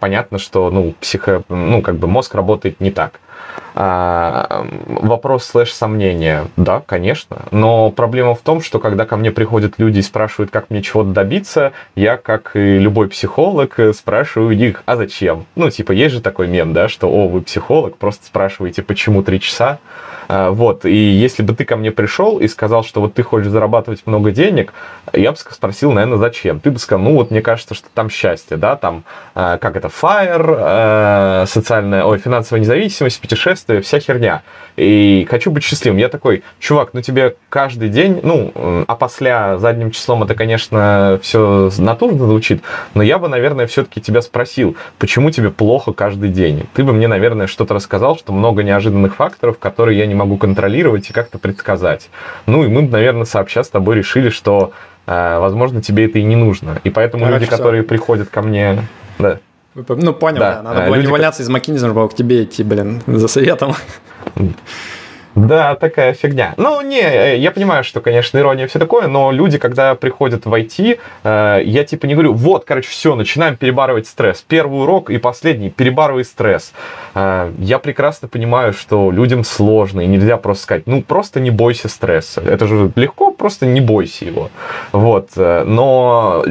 Понятно, что, ну, психо, ну, как бы мозг работает не так. А, вопрос слэш сомнения, да, конечно. Но проблема в том, что когда ко мне приходят люди и спрашивают, как мне чего-то добиться, я, как и любой психолог, спрашиваю их, а зачем? Ну, типа, есть же такой мем, да, что, о, вы психолог, просто спрашиваете, почему три часа? А, вот, и если бы ты ко мне пришел и сказал, что вот ты хочешь зарабатывать много денег, я бы спросил, наверное, зачем? Ты бы сказал, ну вот мне кажется, что там счастье, да, там, а, как это, FIRE, социальная, ой, финансовая независимость, путешествия, вся херня. И хочу быть счастливым. Я такой, чувак, ну тебе каждый день, ну, а после задним числом это, конечно, все натурно звучит, но я бы, наверное, все-таки тебя спросил, почему тебе плохо каждый день? Ты бы мне, наверное, что-то рассказал, что много неожиданных факторов, которые я не могу контролировать и как-то предсказать. Ну и мы, наверное, сообща с тобой решили, что, э, возможно, тебе это и не нужно. И поэтому Короче, люди, все. которые приходят ко мне... Да. Ну, понял, да. да. Надо э, было люди, не валяться из McKinsey, чтобы к тебе идти, блин, за советом. Да, такая фигня. Ну, не, э, я понимаю, что, конечно, ирония все такое, но люди, когда приходят в IT, э, я типа не говорю, вот, короче, все, начинаем перебарывать стресс. Первый урок и последний, перебарывай стресс. Э, я прекрасно понимаю, что людям сложно, и нельзя просто сказать, ну, просто не бойся стресса. Это же легко, просто не бойся его. Вот, но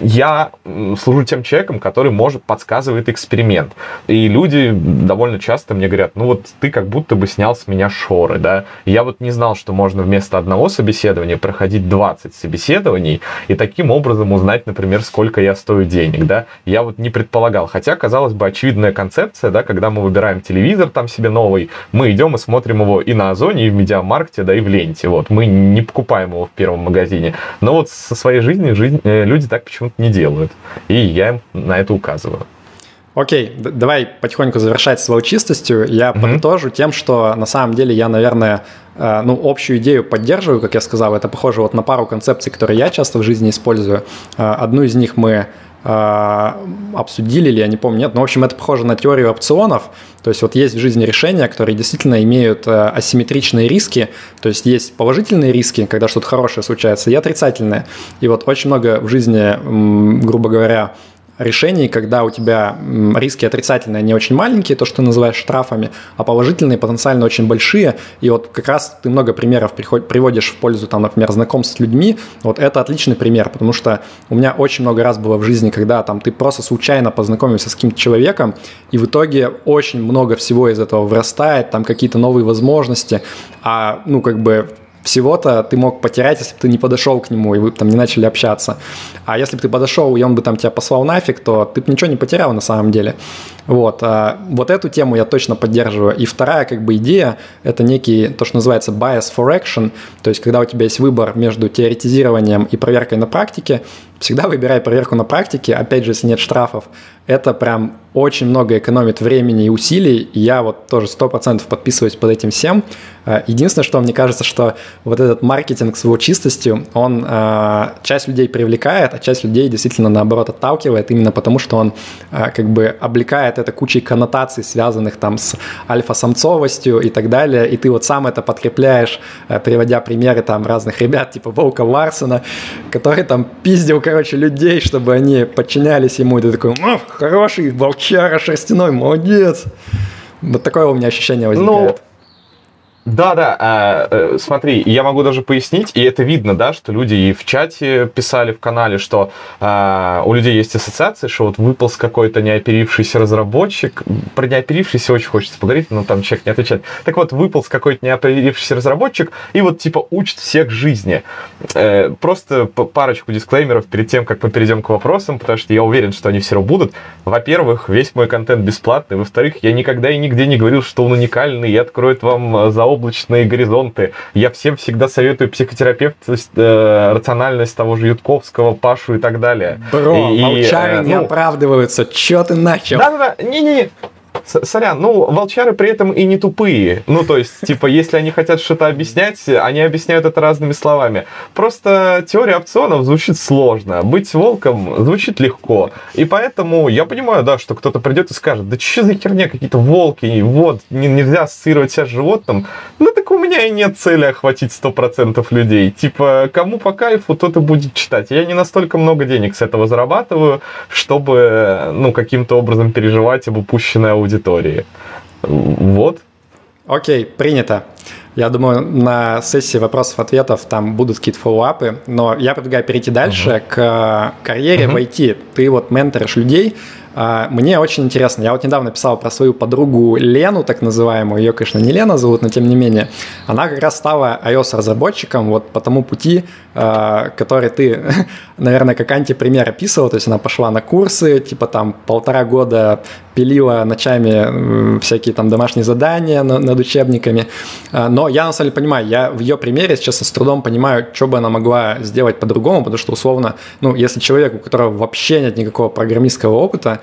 я служу тем человеком, который может подсказывает эксперимент. И люди довольно часто мне говорят, ну вот ты как будто бы снял с меня шоры, да. я вот не знал, что можно вместо одного собеседования проходить 20 собеседований и таким образом узнать, например, сколько я стою денег, да. Я вот не предполагал. Хотя, казалось бы, очевидная концепция, да, когда мы выбираем телевизор там себе новый, мы идем и смотрим его и на Озоне, и в Медиамаркте, да, и в Ленте. Вот, мы не покупаем его в первом магазине. Но вот со своей жизнью жизнь, э, люди так почему почему-то не делают. И я им на это указываю. Окей, давай потихоньку завершать с волчистостью. Я mm-hmm. подытожу тем, что на самом деле я, наверное, э, ну, общую идею поддерживаю, как я сказал. Это похоже вот на пару концепций, которые я часто в жизни использую. Э, одну из них мы обсудили, или я не помню, нет, но, в общем, это похоже на теорию опционов, то есть вот есть в жизни решения, которые действительно имеют асимметричные риски, то есть есть положительные риски, когда что-то хорошее случается, и отрицательные. И вот очень много в жизни, грубо говоря, решений, когда у тебя риски отрицательные, не очень маленькие, то, что ты называешь штрафами, а положительные потенциально очень большие. И вот как раз ты много примеров приводишь в пользу, там, например, знакомств с людьми. Вот это отличный пример, потому что у меня очень много раз было в жизни, когда там ты просто случайно познакомился с каким-то человеком, и в итоге очень много всего из этого вырастает, там какие-то новые возможности, а, ну, как бы всего-то ты мог потерять, если бы ты не подошел к нему, и вы там не начали общаться. А если бы ты подошел, и он бы там тебя послал нафиг, то ты бы ничего не потерял на самом деле. Вот, а вот эту тему я точно поддерживаю. И вторая как бы идея – это некий, то, что называется bias for action, то есть когда у тебя есть выбор между теоретизированием и проверкой на практике, всегда выбирай проверку на практике, опять же, если нет штрафов. Это прям очень много экономит времени и усилий, я вот тоже 100% подписываюсь под этим всем. А, единственное, что мне кажется, что вот этот маркетинг с его чистостью, он а, часть людей привлекает, а часть людей действительно наоборот отталкивает, именно потому что он а, как бы облекает это кучей коннотаций, связанных там с альфа-самцовостью и так далее, и ты вот сам это подкрепляешь, приводя примеры там разных ребят, типа Волка Ларсона, который там пиздил, короче, людей, чтобы они подчинялись ему, и ты такой, хороший волчара шерстяной, молодец. Вот такое у меня ощущение возникает. Ну, да, да, а, э, смотри, я могу даже пояснить, и это видно, да, что люди и в чате писали в канале, что а, у людей есть ассоциации, что вот выполз какой-то неоперившийся разработчик, про неоперившийся очень хочется поговорить, но там человек не отвечает. Так вот, выполз какой-то неоперившийся разработчик и вот типа учит всех жизни. Э, просто парочку дисклеймеров перед тем, как мы перейдем к вопросам, потому что я уверен, что они все равно будут. Во-первых, весь мой контент бесплатный. Во-вторых, я никогда и нигде не говорил, что он уникальный и откроет вам за облачные горизонты. Я всем всегда советую психотерапевт, э, рациональность того же Ютковского, Пашу и так далее. Бро, и, молчары э, не ну, оправдываются. Чё ты начал? Да-да-да, не-не-не. Сорян, ну, волчары при этом и не тупые. Ну, то есть, типа, если они хотят что-то объяснять, они объясняют это разными словами. Просто теория опционов звучит сложно. Быть волком звучит легко. И поэтому я понимаю, да, что кто-то придет и скажет, да что за херня, какие-то волки, вот, нельзя ассоциировать себя с животным. Ну, так у меня и нет цели охватить 100% людей. Типа, кому по кайфу, тот и будет читать. Я не настолько много денег с этого зарабатываю, чтобы, ну, каким-то образом переживать об упущенной аудитории. Вот. Окей, принято. Я думаю, на сессии вопросов-ответов там будут какие-то фоллоуапы, но я предлагаю перейти дальше uh-huh. к карьере uh-huh. в IT. Ты вот менторишь людей, мне очень интересно. Я вот недавно писал про свою подругу Лену, так называемую. Ее, конечно, не Лена зовут, но тем не менее. Она как раз стала iOS-разработчиком вот по тому пути, а, который ты, <laughs> наверное, как антипример описывал. То есть она пошла на курсы, типа там полтора года пилила ночами всякие там домашние задания над учебниками. А, но я на самом деле понимаю, я в ее примере сейчас с трудом понимаю, что бы она могла сделать по-другому, потому что условно, ну, если человек, у которого вообще нет никакого программистского опыта,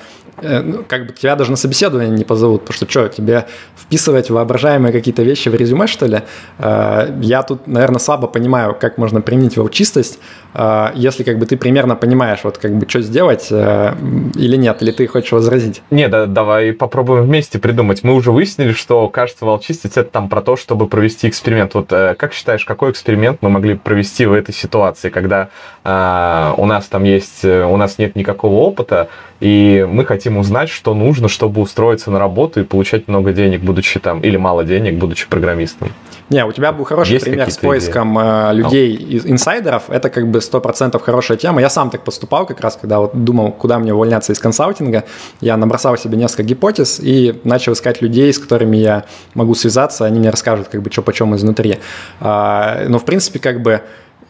как бы тебя даже на собеседование не позовут, потому что что, тебе вписывать воображаемые какие-то вещи в резюме, что ли? Э, я тут, наверное, слабо понимаю, как можно применить волчистость, э, если как бы ты примерно понимаешь, вот как бы что сделать или нет, или ты хочешь возразить? Не, да, давай попробуем вместе придумать. Мы уже выяснили, что, кажется, волчистость это там про то, чтобы провести эксперимент. Вот как считаешь, какой эксперимент мы могли провести в этой ситуации, когда у нас там есть, у нас нет никакого опыта, и мы хотим узнать, что нужно, чтобы устроиться на работу и получать много денег, будучи там, или мало денег, будучи программистом. Не, у тебя был хороший Есть пример с поиском идеи? Э, людей, из инсайдеров. Это как бы 100% хорошая тема. Я сам так поступал как раз, когда вот думал, куда мне увольняться из консалтинга. Я набросал себе несколько гипотез и начал искать людей, с которыми я могу связаться. Они мне расскажут, как бы, что почем изнутри. А, но, в принципе, как бы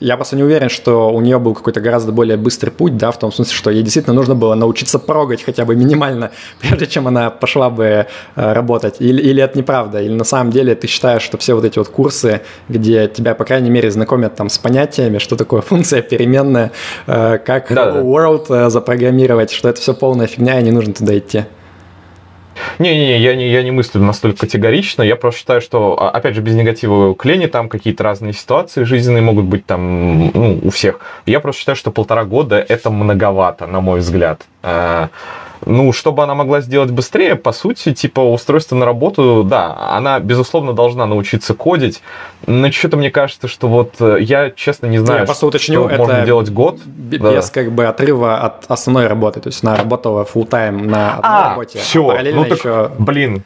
я просто не уверен, что у нее был какой-то гораздо более быстрый путь, да, в том смысле, что ей действительно нужно было научиться прогать хотя бы минимально, <laughs> прежде чем она пошла бы э, работать. Или, или это неправда, или на самом деле ты считаешь, что все вот эти вот курсы, где тебя, по крайней мере, знакомят там с понятиями, что такое <laughs> функция переменная, э, как да, world э, запрограммировать, что это все полная фигня, и не нужно туда идти. Не-не-не, я не, я не мыслю настолько категорично. Я просто считаю, что, а, опять же, без негатива к Лене, там какие-то разные ситуации жизненные могут быть там ну, у всех. Я просто считаю, что полтора года это многовато, на мой взгляд. Ну, чтобы она могла сделать быстрее, по сути, типа устройство на работу, да, она, безусловно, должна научиться кодить, но что-то мне кажется, что вот э, я, честно, не знаю, я просто уточню, что это можно делать год. Без да. как бы отрыва от основной работы, то есть она работала full time на одной а, работе, все, а параллельно ну, так, еще... Блин,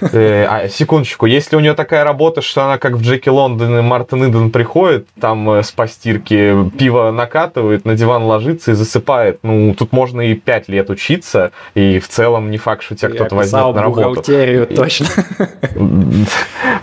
Э, а, секундочку, если у нее такая работа, что она как в Джеки Лондон и Мартин Иден приходит, там э, с постирки, пиво накатывает, на диван ложится и засыпает, ну, тут можно и пять лет учиться, и в целом не факт, что тебя кто-то возьмет на работу. бухгалтерию, точно. <laughs>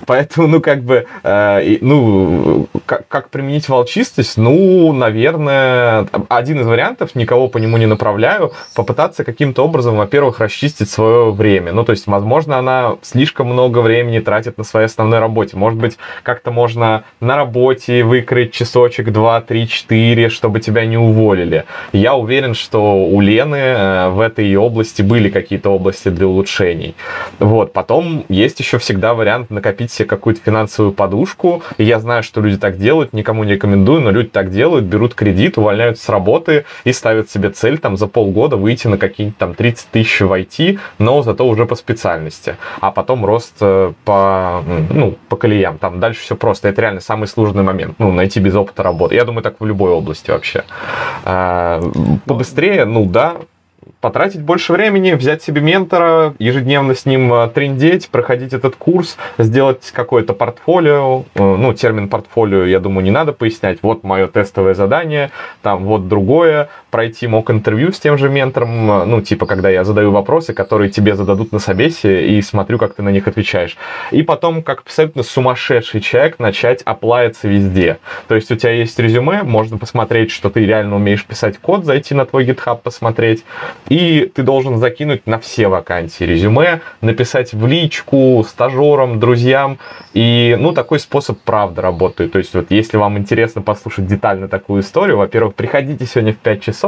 Поэтому, ну, как бы, э, ну, как, как применить волчистость? Ну, наверное, один из вариантов, никого по нему не направляю, попытаться каким-то образом, во-первых, расчистить свое время. Ну, то есть, возможно, она слишком много времени тратит на своей основной работе. Может быть, как-то можно на работе выкрыть часочек, два, три, четыре, чтобы тебя не уволили. Я уверен, что у Лены э, в этой области были какие-то области для улучшений. Вот. Потом есть еще всегда вариант накопить себе какую-то финансовую подушку. Я знаю, что люди так делают, никому не рекомендую, но люди так делают, берут кредит, увольняются с работы и ставят себе цель там за полгода выйти на какие-нибудь там 30 тысяч в IT, но зато уже по специальности. А потом рост э, по, ну, по колеям. Там дальше все просто. Это реально самый сложный момент. Ну, найти без опыта работы. Я думаю, так в любой области вообще. А, побыстрее, ну да, потратить больше времени, взять себе ментора, ежедневно с ним э, трендеть, проходить этот курс, сделать какое-то портфолио. Э, ну, термин портфолио, я думаю, не надо пояснять. Вот мое тестовое задание, там вот другое. Пройти мог интервью с тем же ментором, э, ну, типа, когда я задаю вопросы, которые тебе зададут на собесе, и смотрю, как ты на них отвечаешь. И потом, как абсолютно сумасшедший человек, начать оплавиться везде. То есть у тебя есть резюме, можно посмотреть, что ты реально умеешь писать код, зайти на твой GitHub, посмотреть и ты должен закинуть на все вакансии резюме, написать в личку стажерам, друзьям. И, ну, такой способ правда работает. То есть, вот если вам интересно послушать детально такую историю, во-первых, приходите сегодня в 5 часов,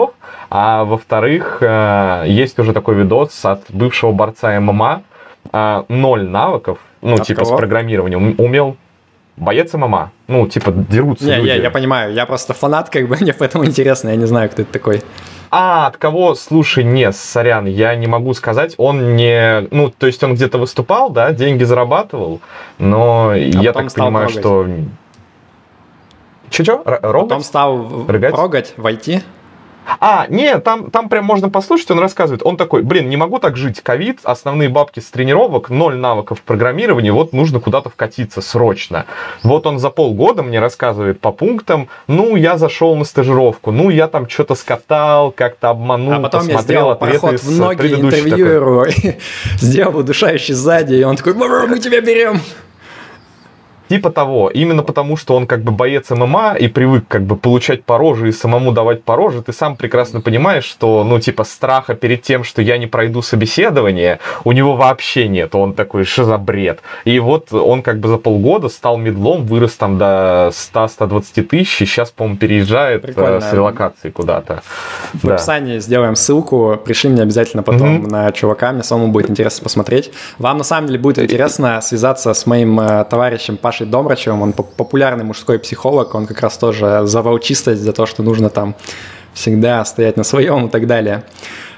а во-вторых, э, есть уже такой видос от бывшего борца ММА, э, ноль навыков, ну, от типа кого? с программированием, умел Боец ММА. Ну, типа, дерутся не, люди. Я, я понимаю, я просто фанат, как бы, <laughs> мне поэтому интересно, я не знаю, кто это такой. А, от кого? Слушай, не, сорян, я не могу сказать. Он не... Ну, то есть он где-то выступал, да, деньги зарабатывал, но а я так понимаю, трогать. что... Че-че? Рогать? Потом стал рыгать? рогать, войти. А, нет, там, там прям можно послушать, он рассказывает. Он такой, блин, не могу так жить. Ковид, основные бабки с тренировок, ноль навыков программирования, вот нужно куда-то вкатиться срочно. Вот он за полгода мне рассказывает по пунктам, ну, я зашел на стажировку, ну, я там что-то скатал, как-то обманул, а потом посмотрел я ответы в ноги интервьюеру, <laughs> сделал удушающий сзади, и он такой, мы тебя берем. Типа того, именно потому, что он как бы боец ММА и привык как бы получать по роже и самому давать по роже, ты сам прекрасно понимаешь, что, ну, типа, страха перед тем, что я не пройду собеседование, у него вообще нет. Он такой, что за бред? И вот он как бы за полгода стал медлом, вырос там до 100-120 тысяч, и сейчас, по-моему, переезжает э, Прикольно. с релокацией куда-то. В да. описании сделаем ссылку, пришли мне обязательно потом mm-hmm. на чувака, мне самому будет интересно посмотреть. Вам на самом деле будет интересно связаться с моим э, товарищем Пашей Пашей Домрачевым, он популярный мужской психолог, он как раз тоже за волчистость, за то, что нужно там всегда стоять на своем и так далее.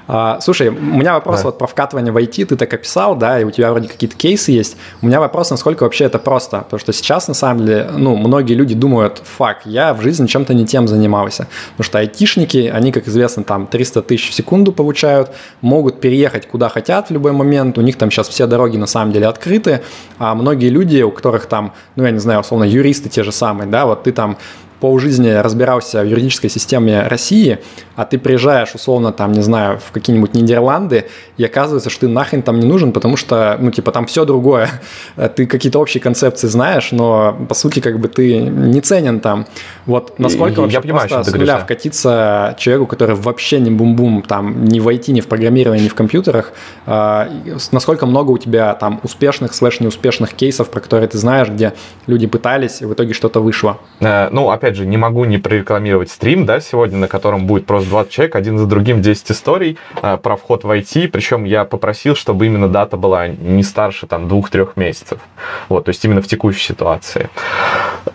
А, слушай, у меня вопрос да. вот про вкатывание в IT, ты так описал, да, и у тебя вроде какие-то кейсы есть. У меня вопрос, насколько вообще это просто, потому что сейчас, на самом деле, ну, многие люди думают, фак, я в жизни чем-то не тем занимался, потому что айтишники, они, как известно, там 300 тысяч в секунду получают, могут переехать куда хотят в любой момент, у них там сейчас все дороги на самом деле открыты, а многие люди, у которых там, ну, я не знаю, условно, юристы те же самые, да, вот ты там полжизни разбирался в юридической системе России, а ты приезжаешь, условно, там, не знаю, в какие-нибудь Нидерланды, и оказывается, что ты нахрен там не нужен, потому что, ну, типа, там все другое. <laughs> Ты какие-то общие концепции знаешь, но, по сути, как бы ты не ценен там. Вот насколько и, вообще я понимаю, просто с нуля вкатиться человеку, который вообще не бум-бум, там, не в IT, не в программировании, не в компьютерах, э, насколько много у тебя там успешных слэш неуспешных кейсов, про которые ты знаешь, где люди пытались, и в итоге что-то вышло? Э, ну, опять опять же, не могу не прорекламировать стрим, да, сегодня, на котором будет просто 20 человек, один за другим 10 историй э, про вход в IT, причем я попросил, чтобы именно дата была не старше, там, двух-трех месяцев. Вот, то есть именно в текущей ситуации.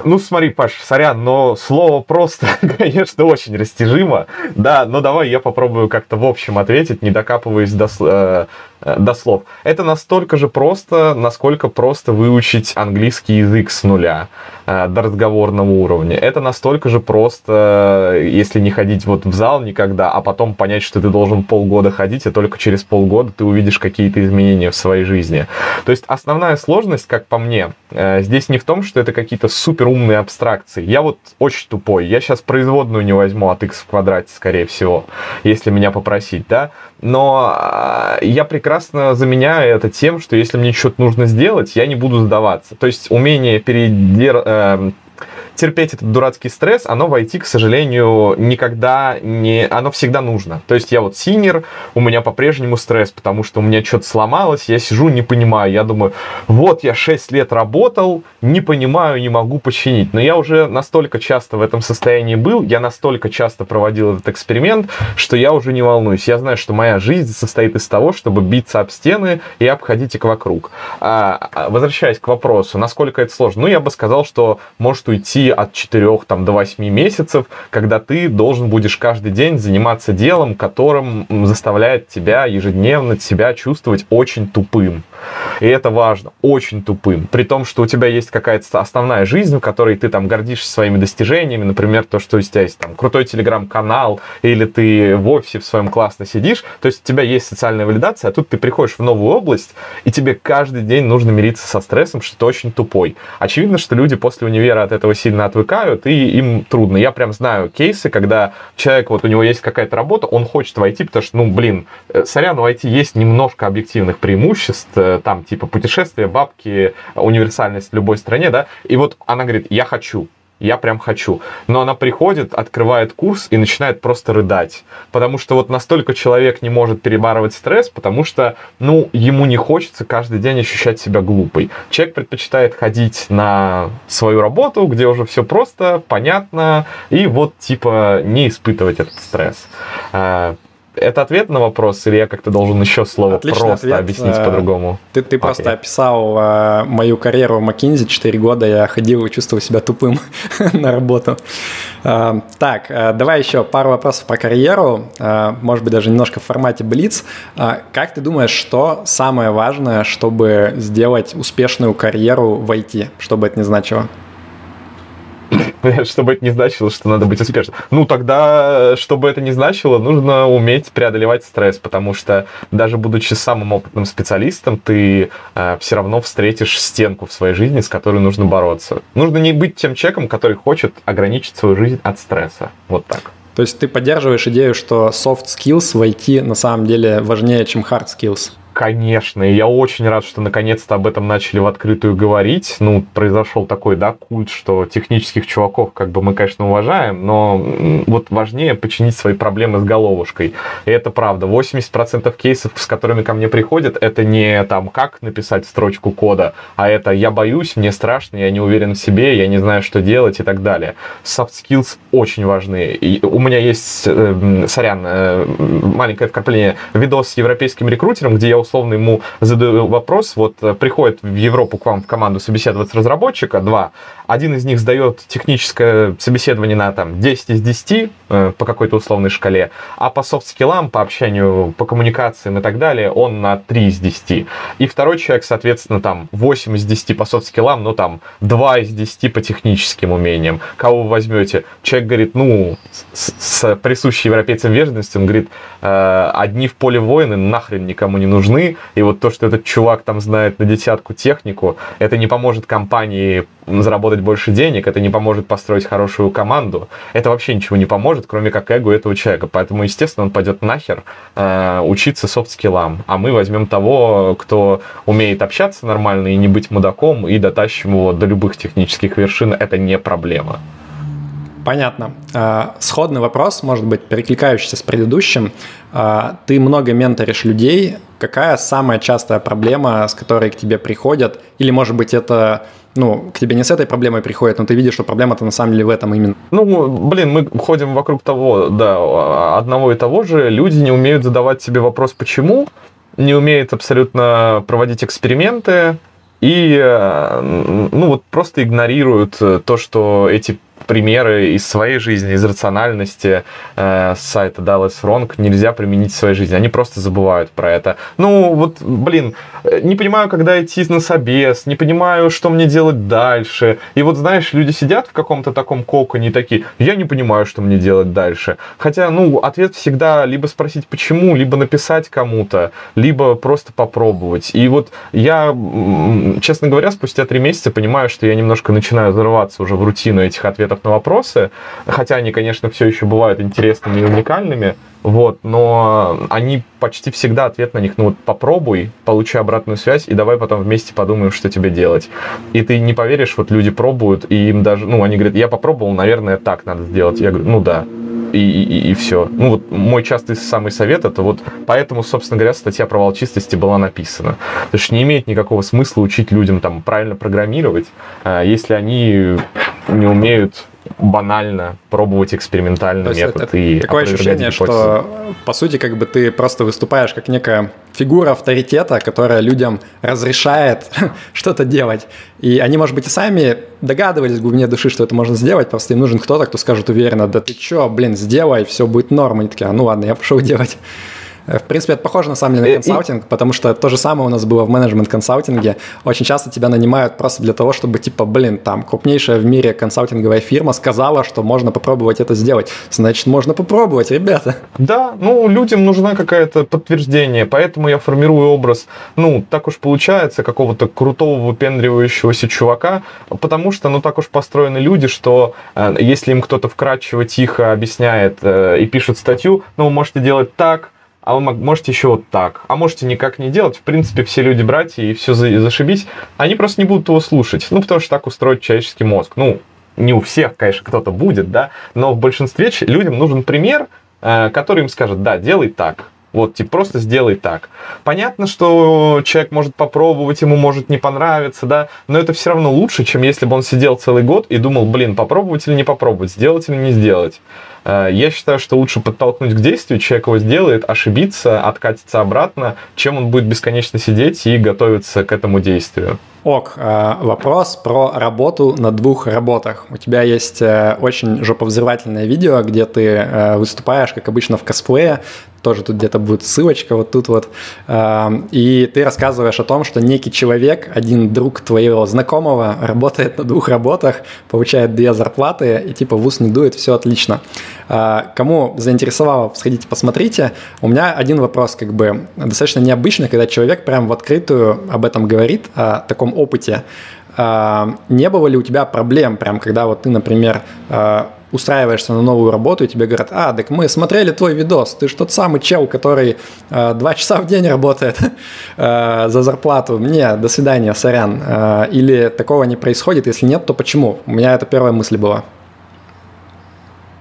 Ну, смотри, Паш, сорян, но слово просто, <laughs> конечно, очень растяжимо, да, но давай я попробую как-то в общем ответить, не докапываясь до, э, до слов. Это настолько же просто, насколько просто выучить английский язык с нуля э, до разговорного уровня. Это настолько же просто, если не ходить вот в зал никогда, а потом понять, что ты должен полгода ходить, и только через полгода ты увидишь какие-то изменения в своей жизни. То есть основная сложность, как по мне, э, здесь не в том, что это какие-то супер умные абстракции. Я вот очень тупой. Я сейчас производную не возьму от x в квадрате, скорее всего, если меня попросить, да. Но я прекрасно заменяю это тем, что если мне что-то нужно сделать, я не буду сдаваться. То есть умение передер... терпеть этот дурацкий стресс, оно в IT, к сожалению, никогда не... Оно всегда нужно. То есть я вот синер, у меня по-прежнему стресс, потому что у меня что-то сломалось, я сижу, не понимаю. Я думаю, вот я 6 лет работал, не понимаю, не могу починить. Но я уже настолько часто в этом состоянии был, я настолько часто проводил этот эксперимент, что я уже не волнуюсь. Я знаю, что моя жизнь состоит из того, чтобы биться об стены и обходить их вокруг. А, а возвращаясь к вопросу, насколько это сложно, ну, я бы сказал, что может уйти от 4 там, до 8 месяцев, когда ты должен будешь каждый день заниматься делом, которым заставляет тебя ежедневно себя чувствовать очень тупым. И это важно, очень тупым. При том, что у тебя есть какая-то основная жизнь, в которой ты там гордишься своими достижениями, например, то, что у тебя есть там крутой телеграм-канал, или ты в офисе в своем классно сидишь, то есть у тебя есть социальная валидация, а тут ты приходишь в новую область, и тебе каждый день нужно мириться со стрессом, что ты очень тупой. Очевидно, что люди после универа от этого сильно отвыкают, и им трудно. Я прям знаю кейсы, когда человек, вот у него есть какая-то работа, он хочет войти, потому что, ну, блин, э, сорян, у IT есть немножко объективных преимуществ, э, там, типа путешествия, бабки, универсальность в любой стране, да, и вот она говорит, я хочу, я прям хочу. Но она приходит, открывает курс и начинает просто рыдать. Потому что вот настолько человек не может перебарывать стресс, потому что, ну, ему не хочется каждый день ощущать себя глупой. Человек предпочитает ходить на свою работу, где уже все просто, понятно, и вот, типа, не испытывать этот стресс. Это ответ на вопрос, или я как-то должен еще слово Отличный просто ответ. объяснить э, по-другому? Ты, ты okay. просто описал э, мою карьеру в McKinsey. Четыре года я ходил и чувствовал себя тупым <laughs> на работу. Э, так, давай еще пару вопросов про карьеру. Может быть, даже немножко в формате Блиц. Как ты думаешь, что самое важное, чтобы сделать успешную карьеру в IT, что бы это ни значило? <laughs> чтобы это не значило, что надо быть успешным. Ну, тогда, чтобы это не значило, нужно уметь преодолевать стресс, потому что даже будучи самым опытным специалистом, ты э, все равно встретишь стенку в своей жизни, с которой нужно бороться. Нужно не быть тем человеком, который хочет ограничить свою жизнь от стресса. Вот так. То есть ты поддерживаешь идею, что soft skills в IT на самом деле важнее, чем hard skills? Конечно, и я очень рад, что наконец-то об этом начали в открытую говорить. Ну, произошел такой, да, культ, что технических чуваков как бы мы, конечно, уважаем, но вот важнее починить свои проблемы с головушкой. И это правда. 80% кейсов, с которыми ко мне приходят, это не там, как написать строчку кода, а это я боюсь, мне страшно, я не уверен в себе, я не знаю, что делать и так далее. Soft skills очень важны. И у меня есть, э, сорян, э, маленькое вкрапление, видос с европейским рекрутером, где я условно ему задаю вопрос, вот э, приходит в Европу к вам в команду собеседоваться разработчика, два, один из них сдает техническое собеседование на там 10 из 10 э, по какой-то условной шкале, а по софт-скиллам, по общению, по коммуникациям и так далее он на 3 из 10. И второй человек, соответственно, там 8 из 10 по софт-скиллам, но там 2 из 10 по техническим умениям. Кого вы возьмете? Человек говорит, ну, с, с присущей европейцам вежливостью, он говорит, э, одни в поле воины нахрен никому не нужны, и вот то, что этот чувак там знает на десятку технику, это не поможет компании заработать больше денег, это не поможет построить хорошую команду, это вообще ничего не поможет, кроме как эго этого человека. Поэтому, естественно, он пойдет нахер э, учиться софт-скиллам, а мы возьмем того, кто умеет общаться нормально и не быть мудаком, и дотащим его до любых технических вершин, это не проблема. Понятно. А, сходный вопрос, может быть, перекликающийся с предыдущим. А, ты много менторишь людей. Какая самая частая проблема, с которой к тебе приходят? Или, может быть, это ну, к тебе не с этой проблемой приходят, но ты видишь, что проблема-то на самом деле в этом именно. Ну, блин, мы ходим вокруг того, да, одного и того же. Люди не умеют задавать себе вопрос «почему?», не умеют абсолютно проводить эксперименты и, э, ну, вот просто игнорируют то, что эти примеры из своей жизни, из рациональности э, сайта Dallas Wrong нельзя применить в своей жизни. Они просто забывают про это. Ну, вот, блин, не понимаю, когда идти на собес, не понимаю, что мне делать дальше. И вот, знаешь, люди сидят в каком-то таком коконе такие, я не понимаю, что мне делать дальше. Хотя, ну, ответ всегда либо спросить почему, либо написать кому-то, либо просто попробовать. И вот я, честно говоря, спустя три месяца понимаю, что я немножко начинаю взрываться уже в рутину этих ответов на вопросы, хотя они, конечно, все еще бывают интересными и уникальными, вот, но они почти всегда ответ на них, ну вот попробуй, получи обратную связь, и давай потом вместе подумаем, что тебе делать. И ты не поверишь, вот люди пробуют, и им даже, ну, они говорят, я попробовал, наверное, так надо сделать. Я говорю, ну да, и, и, и все. Ну вот мой частый самый совет это вот поэтому, собственно говоря, статья про волчистости была написана. Потому что не имеет никакого смысла учить людям там правильно программировать, а, если они не умеют банально пробовать экспериментальный метод это и такое ощущение, гипотезы. что по сути как бы ты просто выступаешь как некая фигура авторитета, которая людям разрешает <laughs> что-то делать. И они, может быть, и сами догадывались в глубине души, что это можно сделать, просто им нужен кто-то, кто скажет уверенно, да ты чё, блин, сделай, все будет норм. Они такие, а ну ладно, я пошел делать. Э, в принципе, это похоже на самом деле на э, консалтинг, потому что то же самое у нас было в менеджмент-консалтинге. Очень часто тебя нанимают просто для того, чтобы, типа, блин, там, крупнейшая в мире консалтинговая фирма сказала, что можно попробовать это сделать. Значит, можно попробовать, ребята. Да, ну, людям нужна какая-то подтверждение, поэтому я формирую образ, ну, так уж получается, какого-то крутого выпендривающегося чувака, потому что, ну, так уж построены люди, что э, если им кто-то вкрадчиво, тихо объясняет э, и пишет статью, ну, вы можете делать так, а вы можете еще вот так, а можете никак не делать. В принципе, все люди братья и все зашибись, они просто не будут его слушать. Ну, потому что так устроить человеческий мозг. Ну, не у всех, конечно, кто-то будет, да, но в большинстве людям нужен пример, э, который им скажет, да, делай так. Вот, типа, просто сделай так. Понятно, что человек может попробовать, ему может не понравиться, да, но это все равно лучше, чем если бы он сидел целый год и думал, блин, попробовать или не попробовать, сделать или не сделать. Э, я считаю, что лучше подтолкнуть к действию, человек его сделает, ошибиться, откатиться обратно, чем он будет бесконечно сидеть и готовиться к этому действию. Ок, э, вопрос про работу на двух работах. У тебя есть э, очень жоповзрывательное видео, где ты выступаешь, как обычно, в косплее, тоже тут где-то будет ссылочка вот тут вот. И ты рассказываешь о том, что некий человек, один друг твоего знакомого, <laughs> работает на двух работах, получает две зарплаты, и типа в ус не дует, все отлично. А, кому заинтересовало, сходите, посмотрите. У меня один вопрос, как бы достаточно необычный, когда человек прям в открытую об этом говорит, о таком опыте. А, не было ли у тебя проблем, прям когда вот ты, например, а, устраиваешься на новую работу, и тебе говорят, а, так мы смотрели твой видос, ты же тот самый чел, который два часа в день работает э, <laughs> за зарплату. Не, до свидания, сорян. Э, или такого не происходит, если нет, то почему? У меня это первая мысль была.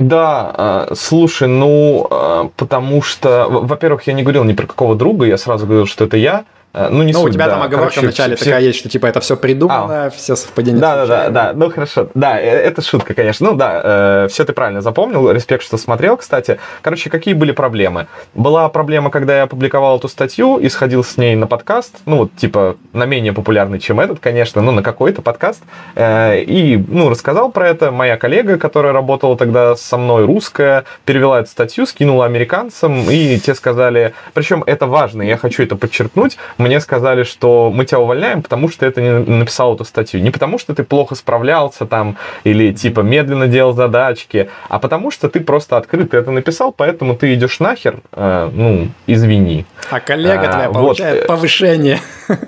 Да, слушай, ну, потому что, во-первых, я не говорил ни про какого друга, я сразу говорил, что это я, Э, ну, не ну, суть, у тебя да. там оговорка Короче, вначале все... такая есть, что типа это все придумано, а. все совпадения. Да, да, да, да. Ну хорошо. Да, э, это шутка, конечно. Ну да, э, все ты правильно запомнил. Респект, что смотрел, кстати. Короче, какие были проблемы? Была проблема, когда я опубликовал эту статью и сходил с ней на подкаст. Ну, вот, типа, на менее популярный, чем этот, конечно, но на какой-то подкаст. Э, и, ну, рассказал про это. Моя коллега, которая работала тогда со мной, русская, перевела эту статью, скинула американцам, и те сказали... Причем это важно, я хочу это подчеркнуть мне сказали, что мы тебя увольняем, потому что это не написал эту статью. Не потому что ты плохо справлялся там или типа медленно делал задачки, а потому что ты просто открыто это написал, поэтому ты идешь нахер, э, ну, извини. А коллега а, твоя вот. получает повышение. <laughs>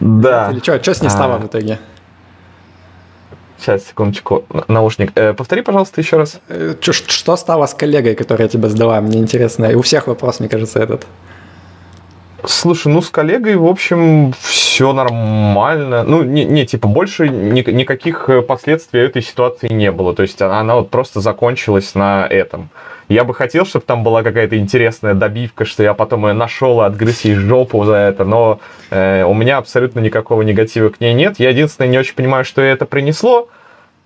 Да. Или что, что с ней стало а. в итоге? Сейчас, секундочку, наушник. Э, повтори, пожалуйста, еще раз. Э, что, что стало с коллегой, которая тебя сдала? Мне интересно. И у всех вопрос, мне кажется, этот. Слушай, ну с коллегой, в общем, все нормально. Ну, не, не типа, больше ни, никаких э, последствий этой ситуации не было. То есть она, она вот просто закончилась на этом. Я бы хотел, чтобы там была какая-то интересная добивка, что я потом ее нашел и отгрыз ей жопу за это, но э, у меня абсолютно никакого негатива к ней нет. Я единственное не очень понимаю, что это принесло,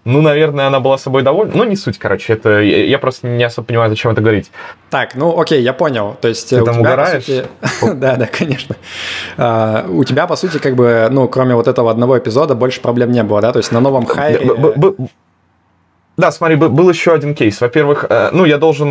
ну, наверное, она была собой довольна. Ну, не суть, короче. Это я просто не особо понимаю, зачем это говорить. Так, ну окей, я понял. То есть Ты у там тебя, угораешь? Сути... <laughs> да, да, конечно. Uh, у тебя, по сути, как бы, ну, кроме вот этого одного эпизода, больше проблем не было, да? То есть на новом хайре... Да, смотри, был еще один кейс. Во-первых, э, ну, я должен...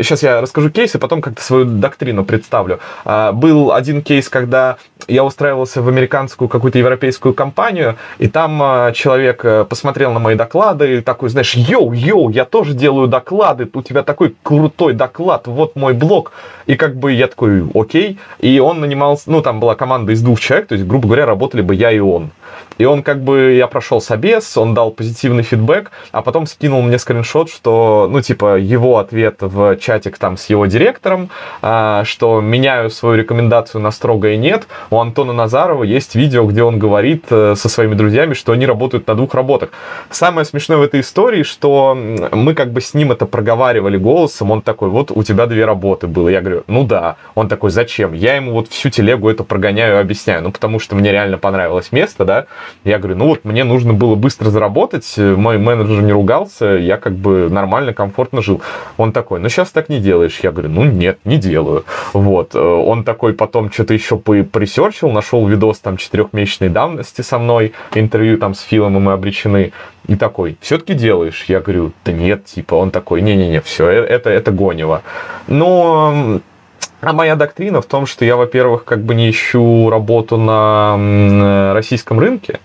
Сейчас э, я расскажу кейс, и потом как-то свою доктрину представлю. А, был один кейс, когда я устраивался в американскую какую-то европейскую компанию, и там э, человек посмотрел на мои доклады и такой, знаешь, yo, yo, я тоже делаю доклады, у тебя такой крутой доклад, вот мой блог. И как бы я такой, окей. И он нанимался, ну, там была команда из двух человек, то есть, грубо говоря, работали бы я и он. И он как бы, я прошел собес, он дал позитивный фидбэк, а потом скинул мне скриншот, что, ну, типа, его ответ в чатик там с его директором, а, что меняю свою рекомендацию на строгое нет. У Антона Назарова есть видео, где он говорит э, со своими друзьями, что они работают на двух работах. Самое смешное в этой истории, что мы как бы с ним это проговаривали голосом, он такой, вот у тебя две работы было. Я говорю, ну да. Он такой, зачем? Я ему вот всю телегу это прогоняю объясняю. Ну, потому что мне реально понравилось место, да, я говорю, ну вот мне нужно было быстро заработать, мой менеджер не ругался, я как бы нормально, комфортно жил. Он такой, ну сейчас так не делаешь. Я говорю, ну нет, не делаю. Вот. Э, он такой потом что-то еще по research ил, нашел видос там четырехмесячной давности со мной, интервью там с Филом, и Мы обречены. И такой, все-таки делаешь? Я говорю, да нет, типа, он такой, не-не-не, все, э, это, это гонево. Но а моя доктрина в том, что я, во-первых, как бы не ищу работу на российском рынке,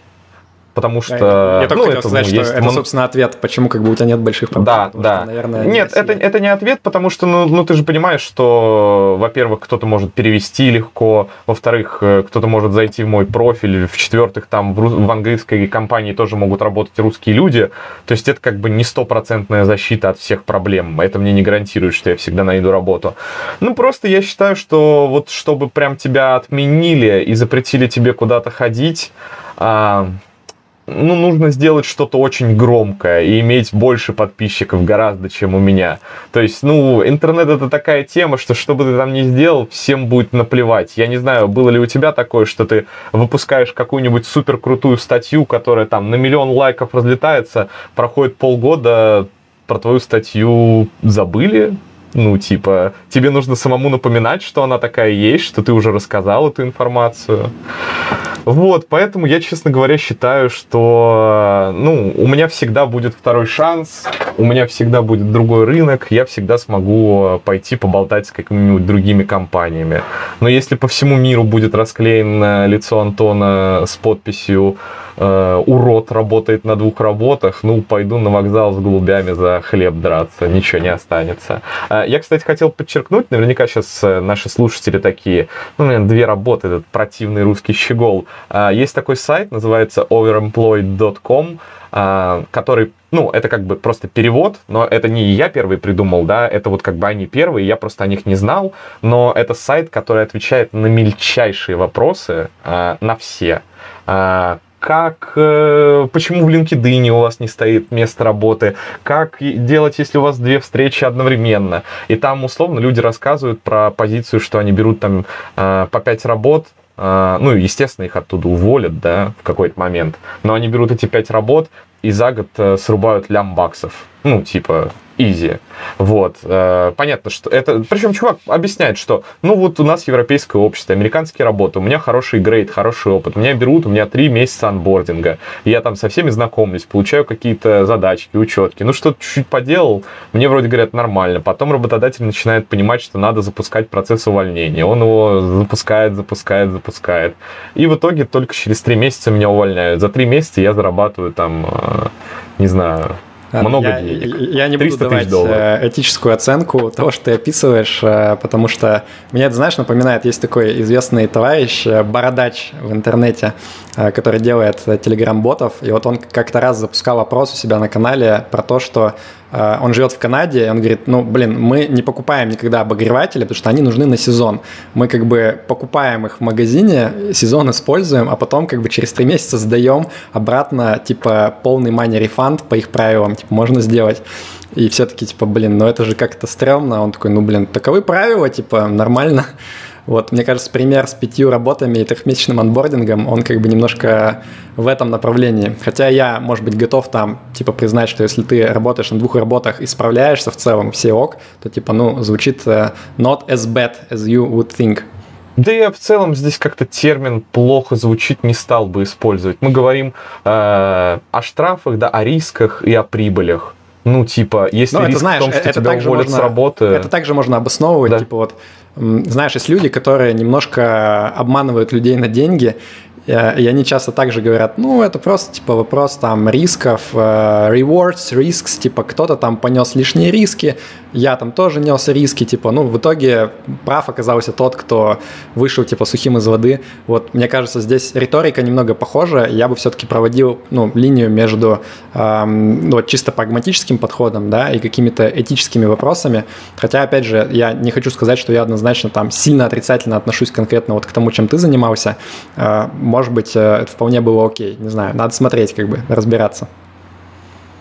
потому что... Я только ну, хотел это, сказать, ну, что это, собственно, ответ, почему как бы у тебя нет больших проблем. Да, да. Что, наверное, нет, это, это не ответ, потому что, ну, ну, ты же понимаешь, что, во-первых, кто-то может перевести легко, во-вторых, э, кто-то может зайти в мой профиль, в-четвертых, там в, в английской компании тоже могут работать русские люди, то есть это как бы не стопроцентная защита от всех проблем, это мне не гарантирует, что я всегда найду работу. Ну, просто я считаю, что вот чтобы прям тебя отменили и запретили тебе куда-то ходить, а, ну, нужно сделать что-то очень громкое и иметь больше подписчиков гораздо, чем у меня. То есть, ну, интернет это такая тема, что что бы ты там ни сделал, всем будет наплевать. Я не знаю, было ли у тебя такое, что ты выпускаешь какую-нибудь супер крутую статью, которая там на миллион лайков разлетается, проходит полгода, про твою статью забыли, ну, типа, тебе нужно самому напоминать, что она такая есть, что ты уже рассказал эту информацию. Вот, поэтому я, честно говоря, считаю, что, ну, у меня всегда будет второй шанс, у меня всегда будет другой рынок, я всегда смогу пойти поболтать с какими-нибудь другими компаниями. Но если по всему миру будет расклеено лицо Антона с подписью э, урод работает на двух работах, ну, пойду на вокзал с голубями за хлеб драться, ничего не останется. Э, я, кстати, хотел подчеркнуть, наверняка сейчас э, наши слушатели такие, ну, наверное, две работы, этот противный русский щегол. Есть такой сайт, называется overemployed.com, который ну, это как бы просто перевод, но это не я первый придумал, да, это вот как бы они первые, я просто о них не знал, но это сайт, который отвечает на мельчайшие вопросы, на все. Как, э, почему в LinkedIn у вас не стоит место работы, как делать, если у вас две встречи одновременно. И там, условно, люди рассказывают про позицию, что они берут там э, по пять работ, э, ну, естественно, их оттуда уволят, да, в какой-то момент, но они берут эти пять работ и за год срубают лям баксов. Ну, типа, изи. Вот. Э, понятно, что это... Причем чувак объясняет, что, ну вот у нас европейское общество, американские работы, у меня хороший грейд, хороший опыт, меня берут, у меня три месяца анбординга, я там со всеми знакомлюсь, получаю какие-то задачки, учетки, ну что-то чуть-чуть поделал, мне вроде говорят нормально, потом работодатель начинает понимать, что надо запускать процесс увольнения, он его запускает, запускает, запускает, и в итоге только через три месяца меня увольняют, за три месяца я зарабатываю там, э, не знаю, много я, денег. Я не буду давать долларов. Э, этическую оценку того, что ты описываешь, э, потому что мне это, знаешь, напоминает, есть такой известный товарищ, э, Бородач в интернете, который делает телеграм-ботов, и вот он как-то раз запускал вопрос у себя на канале про то, что он живет в Канаде, и он говорит, ну, блин, мы не покупаем никогда обогреватели, потому что они нужны на сезон. Мы как бы покупаем их в магазине, сезон используем, а потом как бы через три месяца сдаем обратно, типа, полный money refund по их правилам, типа, можно сделать. И все таки типа, блин, ну это же как-то стрёмно. Он такой, ну, блин, таковы правила, типа, нормально. Вот, мне кажется, пример с пятью работами и трехмесячным анбордингом, он как бы немножко в этом направлении. Хотя я, может быть, готов там, типа, признать, что если ты работаешь на двух работах и справляешься в целом, все ок, то, типа, ну, звучит uh, not as bad as you would think. Да я в целом здесь как-то термин плохо звучит не стал бы использовать. Мы говорим э, о штрафах, да, о рисках и о прибылях. Ну, типа, если Но риск это, знаешь, в том, что это тебя уволят можно, с работы... Это также можно обосновывать, Да. типа вот, знаешь, есть люди, которые немножко обманывают людей на деньги, и они часто также говорят, ну, это просто, типа, вопрос там рисков, э, rewards, risks, типа, кто-то там понес лишние риски, я там тоже нес риски, типа, ну, в итоге прав оказался тот, кто вышел, типа, сухим из воды. Вот, мне кажется, здесь риторика немного похожа, я бы все-таки проводил, ну, линию между, эм, ну, вот, чисто прагматическим подходом, да, и какими-то этическими вопросами, хотя, опять же, я не хочу сказать, что я однозначно там сильно отрицательно отношусь конкретно вот к тому, чем ты занимался, Э, может быть, э, это вполне было окей, не знаю, надо смотреть, как бы, разбираться.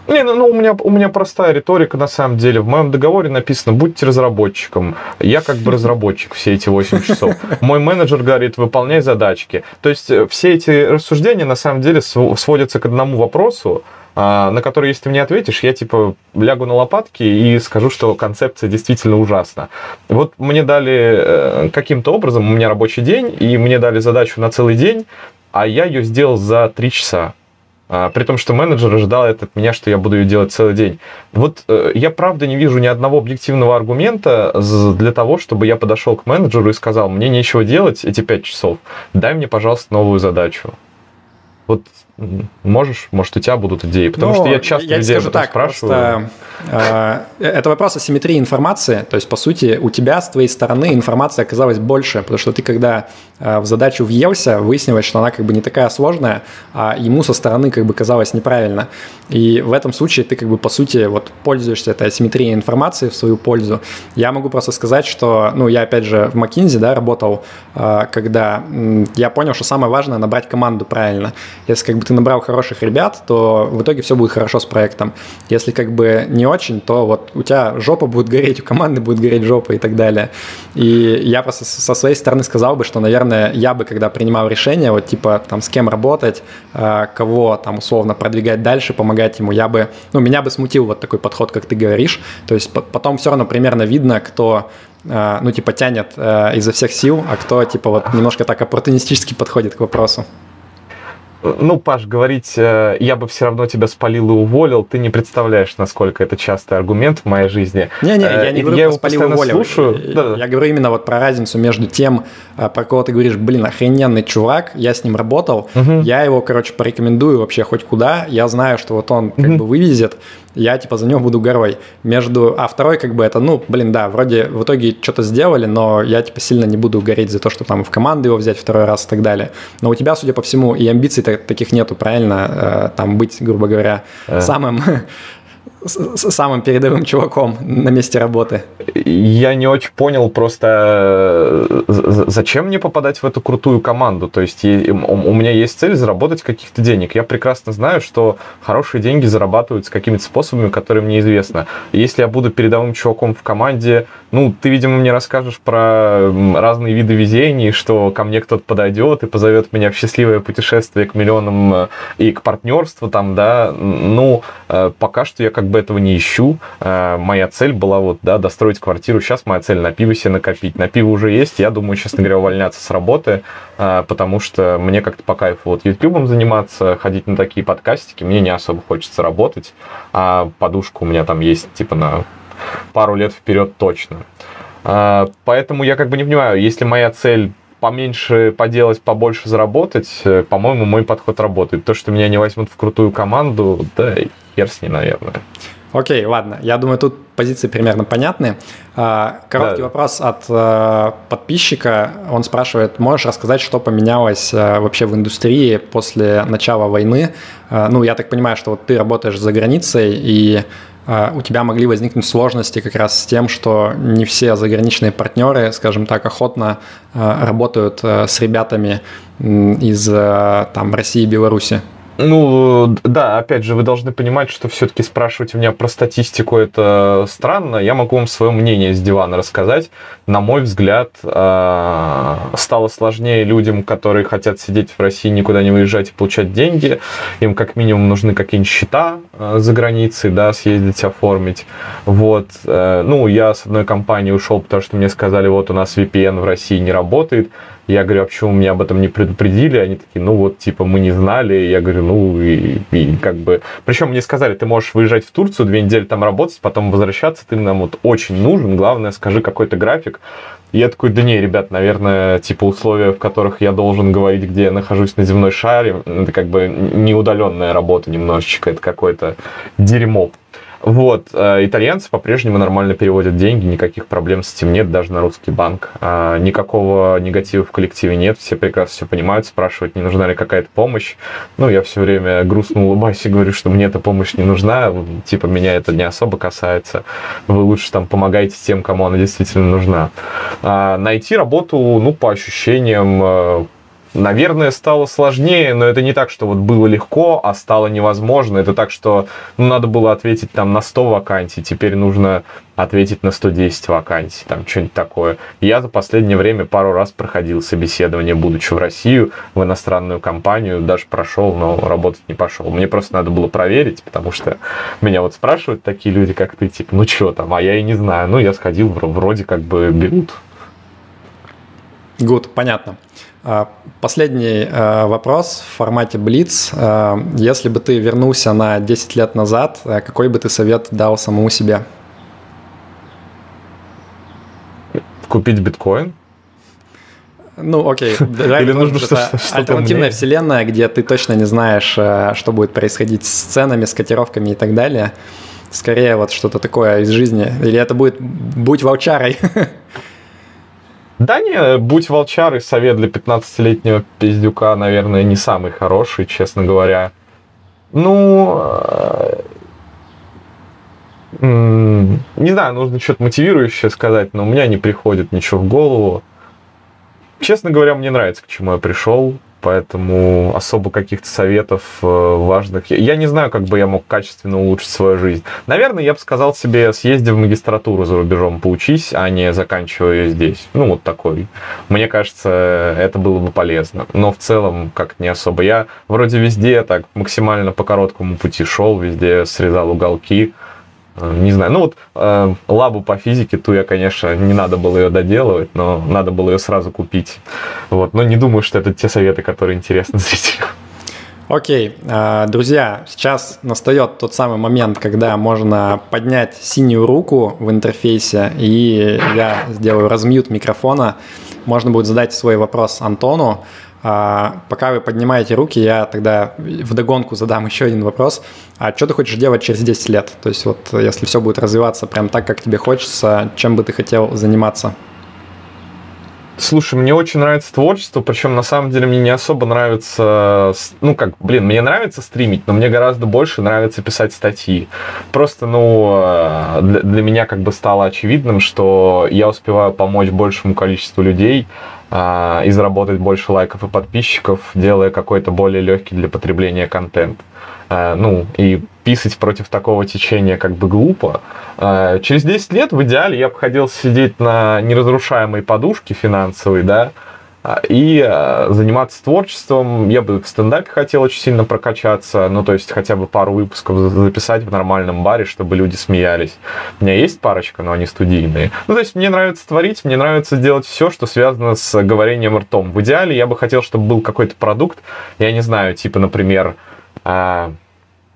Не, ну, ну, у, меня, у меня простая риторика на самом деле. В моем договоре написано, будьте разработчиком. Я как бы разработчик все эти 8 часов. Мой менеджер говорит, выполняй задачки. То есть э, все эти рассуждения на самом деле св- сводятся к одному вопросу, на который, если ты мне ответишь, я типа лягу на лопатки и скажу, что концепция действительно ужасна. Вот мне дали э, каким-то образом, у меня рабочий день, и мне дали задачу на целый день, а я ее сделал за 3 часа. А, При том, что менеджер ожидал это от меня, что я буду ее делать целый день. Вот э, я правда не вижу ни одного объективного аргумента для того, чтобы я подошел к менеджеру и сказал, мне нечего делать эти пять часов, дай мне, пожалуйста, новую задачу. Вот можешь, может, у тебя будут идеи, потому Ну, что я часто я людей об скажу этом так, спрашиваю. просто, э, это вопрос о симметрии информации. То есть, по сути, у тебя с твоей стороны информация оказалась больше, потому что ты, когда э, в задачу въелся, выяснилось, что она как бы не такая сложная, а ему со стороны как бы казалось неправильно. И в этом случае ты как бы, по сути, вот пользуешься этой асимметрией информации в свою пользу. Я могу просто сказать, что, ну, я, опять же, в McKinsey, да, работал, э, когда я понял, что самое важное набрать команду правильно. Если как бы ты набрал хороших ребят, то в итоге все будет хорошо с проектом. Если как бы не очень, то вот у тебя жопа будет гореть, у команды будет гореть жопа и так далее. И я просто со своей стороны сказал бы, что, наверное, я бы, когда принимал решение, вот типа там с кем работать, э, кого там условно продвигать дальше, помогать ему, я бы, ну, меня бы смутил вот такой подход, как ты говоришь. То есть по- потом все равно примерно видно, кто э, ну, типа, тянет э, изо всех сил, а кто, типа, вот немножко так оппортунистически подходит к вопросу. Ну, Паш, говорить, э, я бы все равно тебя спалил и уволил, ты не представляешь, насколько это частый аргумент в моей жизни. Не-не, я Э, не и говорю я про спалил постоянно уволил. слушаю. Я- Да-да. Я говорю именно вот про разницу между тем, про кого ты говоришь, блин, охрененный чувак, я с ним работал, Мгм. я его, короче, порекомендую вообще хоть куда, я знаю, что вот он как Мгм. бы вывезет, я типа за него буду горой. Между, а второй как бы это, ну, блин, да, вроде в итоге что-то сделали, но я типа сильно не буду гореть за то, что там в команду его взять второй раз и так далее. Но у тебя, судя по всему, и амбиций та- таких нету, правильно, э, там быть, грубо говоря, Э. самым <laughs> самым передовым чуваком на месте работы. Я не очень понял просто, э, зачем мне попадать в эту крутую команду. То есть у меня есть цель заработать каких-то денег. Я прекрасно знаю, что хорошие деньги зарабатываются какими-то способами, которые мне известны. Если я буду передовым чуваком в команде, ну, ты, видимо, мне расскажешь про разные виды везений, что ко мне кто-то подойдет и позовет меня в счастливое путешествие к миллионам э, и к партнерству там, да. Ну, э, пока что я как бы этого не ищу. Э, Моя цель была вот, да, достроить квартиру. Сейчас моя цель на пиво себе накопить. На пиво уже есть. Я думаю, честно говоря, увольняться с работы, э, потому что мне как-то по кайфу вот ютубом заниматься, ходить на такие подкастики. Мне не особо хочется работать. А подушка у меня там есть, типа, на пару лет вперед точно. А, Поэтому я как бы не понимаю, если моя цель поменьше поделать, побольше заработать, э, по-моему, мой подход работает. То, что меня не возьмут в крутую команду, да, хер с ней, наверное. Окей, ладно. Я думаю, тут позиции примерно понятны. А, Короткий Да. вопрос от э, подписчика. Он спрашивает, можешь рассказать, что поменялось э, вообще в индустрии после начала войны? Ну, я так понимаю, что вот ты работаешь за границей, и у тебя могли возникнуть сложности как раз с тем, что не все заграничные партнеры, скажем так, охотно а, работают а, с ребятами из там, России и Беларуси? Ну, да, опять же, вы должны понимать, что все-таки спрашивать у меня про статистику это странно. Я могу вам свое мнение с дивана рассказать. На мой взгляд, а, стало сложнее людям, которые хотят сидеть в России, никуда не выезжать и получать деньги. Им как минимум нужны какие-нибудь счета за границей, да, съездить, оформить. Вот. Э, ну, я с одной компании ушел, потому что мне сказали, вот у нас VPN в России не работает. Я говорю, а почему меня об этом не предупредили? Они такие, ну вот, типа, мы не знали. Я говорю, ну и, и как бы... Причем мне сказали, ты можешь выезжать в Турцию, две недели там работать, потом возвращаться, ты нам вот очень нужен, главное, скажи какой-то график. И я такой, да не, ребят, наверное, типа условия, в которых я должен говорить, где я нахожусь на земной шаре, это как бы неудаленная работа немножечко, это какое-то дерьмо. Вот, э, итальянцы по-прежнему нормально переводят деньги, никаких проблем с этим нет, даже на русский банк. А, никакого негатива в коллективе нет, все прекрасно все понимают, спрашивают, не нужна ли какая-то помощь. Ну, я все время грустно улыбаюсь и говорю, что мне эта помощь не нужна, типа меня это не особо касается. Вы лучше там помогайте тем, кому она действительно нужна. А, найти работу, ну, по ощущениям, э, Наверное, стало сложнее, но это не так, что вот было легко, а стало невозможно. Это так, что ну, надо было ответить там на 100 вакансий, теперь нужно ответить на 110 вакансий, там что-нибудь такое. Я за последнее время пару раз проходил собеседование, будучи в Россию, в иностранную компанию, даже прошел, но работать не пошел. Мне просто надо было проверить, потому что меня вот спрашивают такие люди, как ты, типа, ну что там, а я и не знаю. Ну, я сходил, вроде как бы берут. Гуд, понятно. А, последний а, вопрос в формате Блиц. А, если бы ты вернулся на 10 лет назад, какой бы ты совет дал самому себе? Купить биткоин? Ну, окей. <laughs> Или нужно что-то Альтернативная вселенная, где ты точно не знаешь, что будет происходить с ценами, с котировками и так далее. Скорее вот что-то такое из жизни. Или это будет «Будь волчарой». <laughs> Да не, будь волчары, совет для 15-летнего пиздюка, наверное, не самый хороший, честно говоря. Ну, э, не знаю, нужно что-то мотивирующее сказать, но у меня не приходит ничего в голову. Честно говоря, мне нравится, к чему я пришел поэтому особо каких-то советов э, важных. Я не знаю, как бы я мог качественно улучшить свою жизнь. Наверное, я бы сказал себе, съезди в магистратуру за рубежом, поучись, а не заканчивая здесь. Ну, вот такой. Мне кажется, это было бы полезно. Но в целом, как не особо. Я вроде везде так максимально по короткому пути шел, везде срезал уголки. Э, не знаю, ну вот э, лабу по физике, ту я, конечно, не надо было ее доделывать, но надо было ее сразу купить. Вот, но не думаю, что это те советы, которые интересны <laughs> зрителям. Окей, э, друзья, сейчас настает тот самый момент, когда можно поднять синюю руку в интерфейсе, и я сделаю размьют микрофона. Можно будет задать свой вопрос Антону. А, пока вы поднимаете руки, я тогда вдогонку задам <laughs> еще один вопрос. А что ты хочешь делать через 10 лет? То есть вот если все будет развиваться прям так, как тебе хочется, чем бы ты хотел заниматься? Слушай, мне очень нравится творчество, причем на самом деле мне не особо нравится, ну как, блин, мне нравится стримить, но мне гораздо больше нравится писать статьи. Просто, ну, э, для, для меня как бы стало очевидным, что я успеваю помочь большему количеству людей, а, и заработать больше лайков и подписчиков, делая какой-то более легкий для потребления контент. А, ну, и писать против такого течения как бы глупо. А, через 10 лет в идеале я бы хотел сидеть на неразрушаемой подушке финансовой, да, и а, заниматься творчеством. Я бы в стендапе хотел очень сильно прокачаться, ну, то есть хотя бы пару выпусков записать в нормальном баре, чтобы люди смеялись. У меня есть парочка, но они студийные. Ну, то есть мне нравится творить, мне нравится делать все, что связано с говорением ртом. В идеале я бы хотел, чтобы был какой-то продукт, я не знаю, типа, например, а,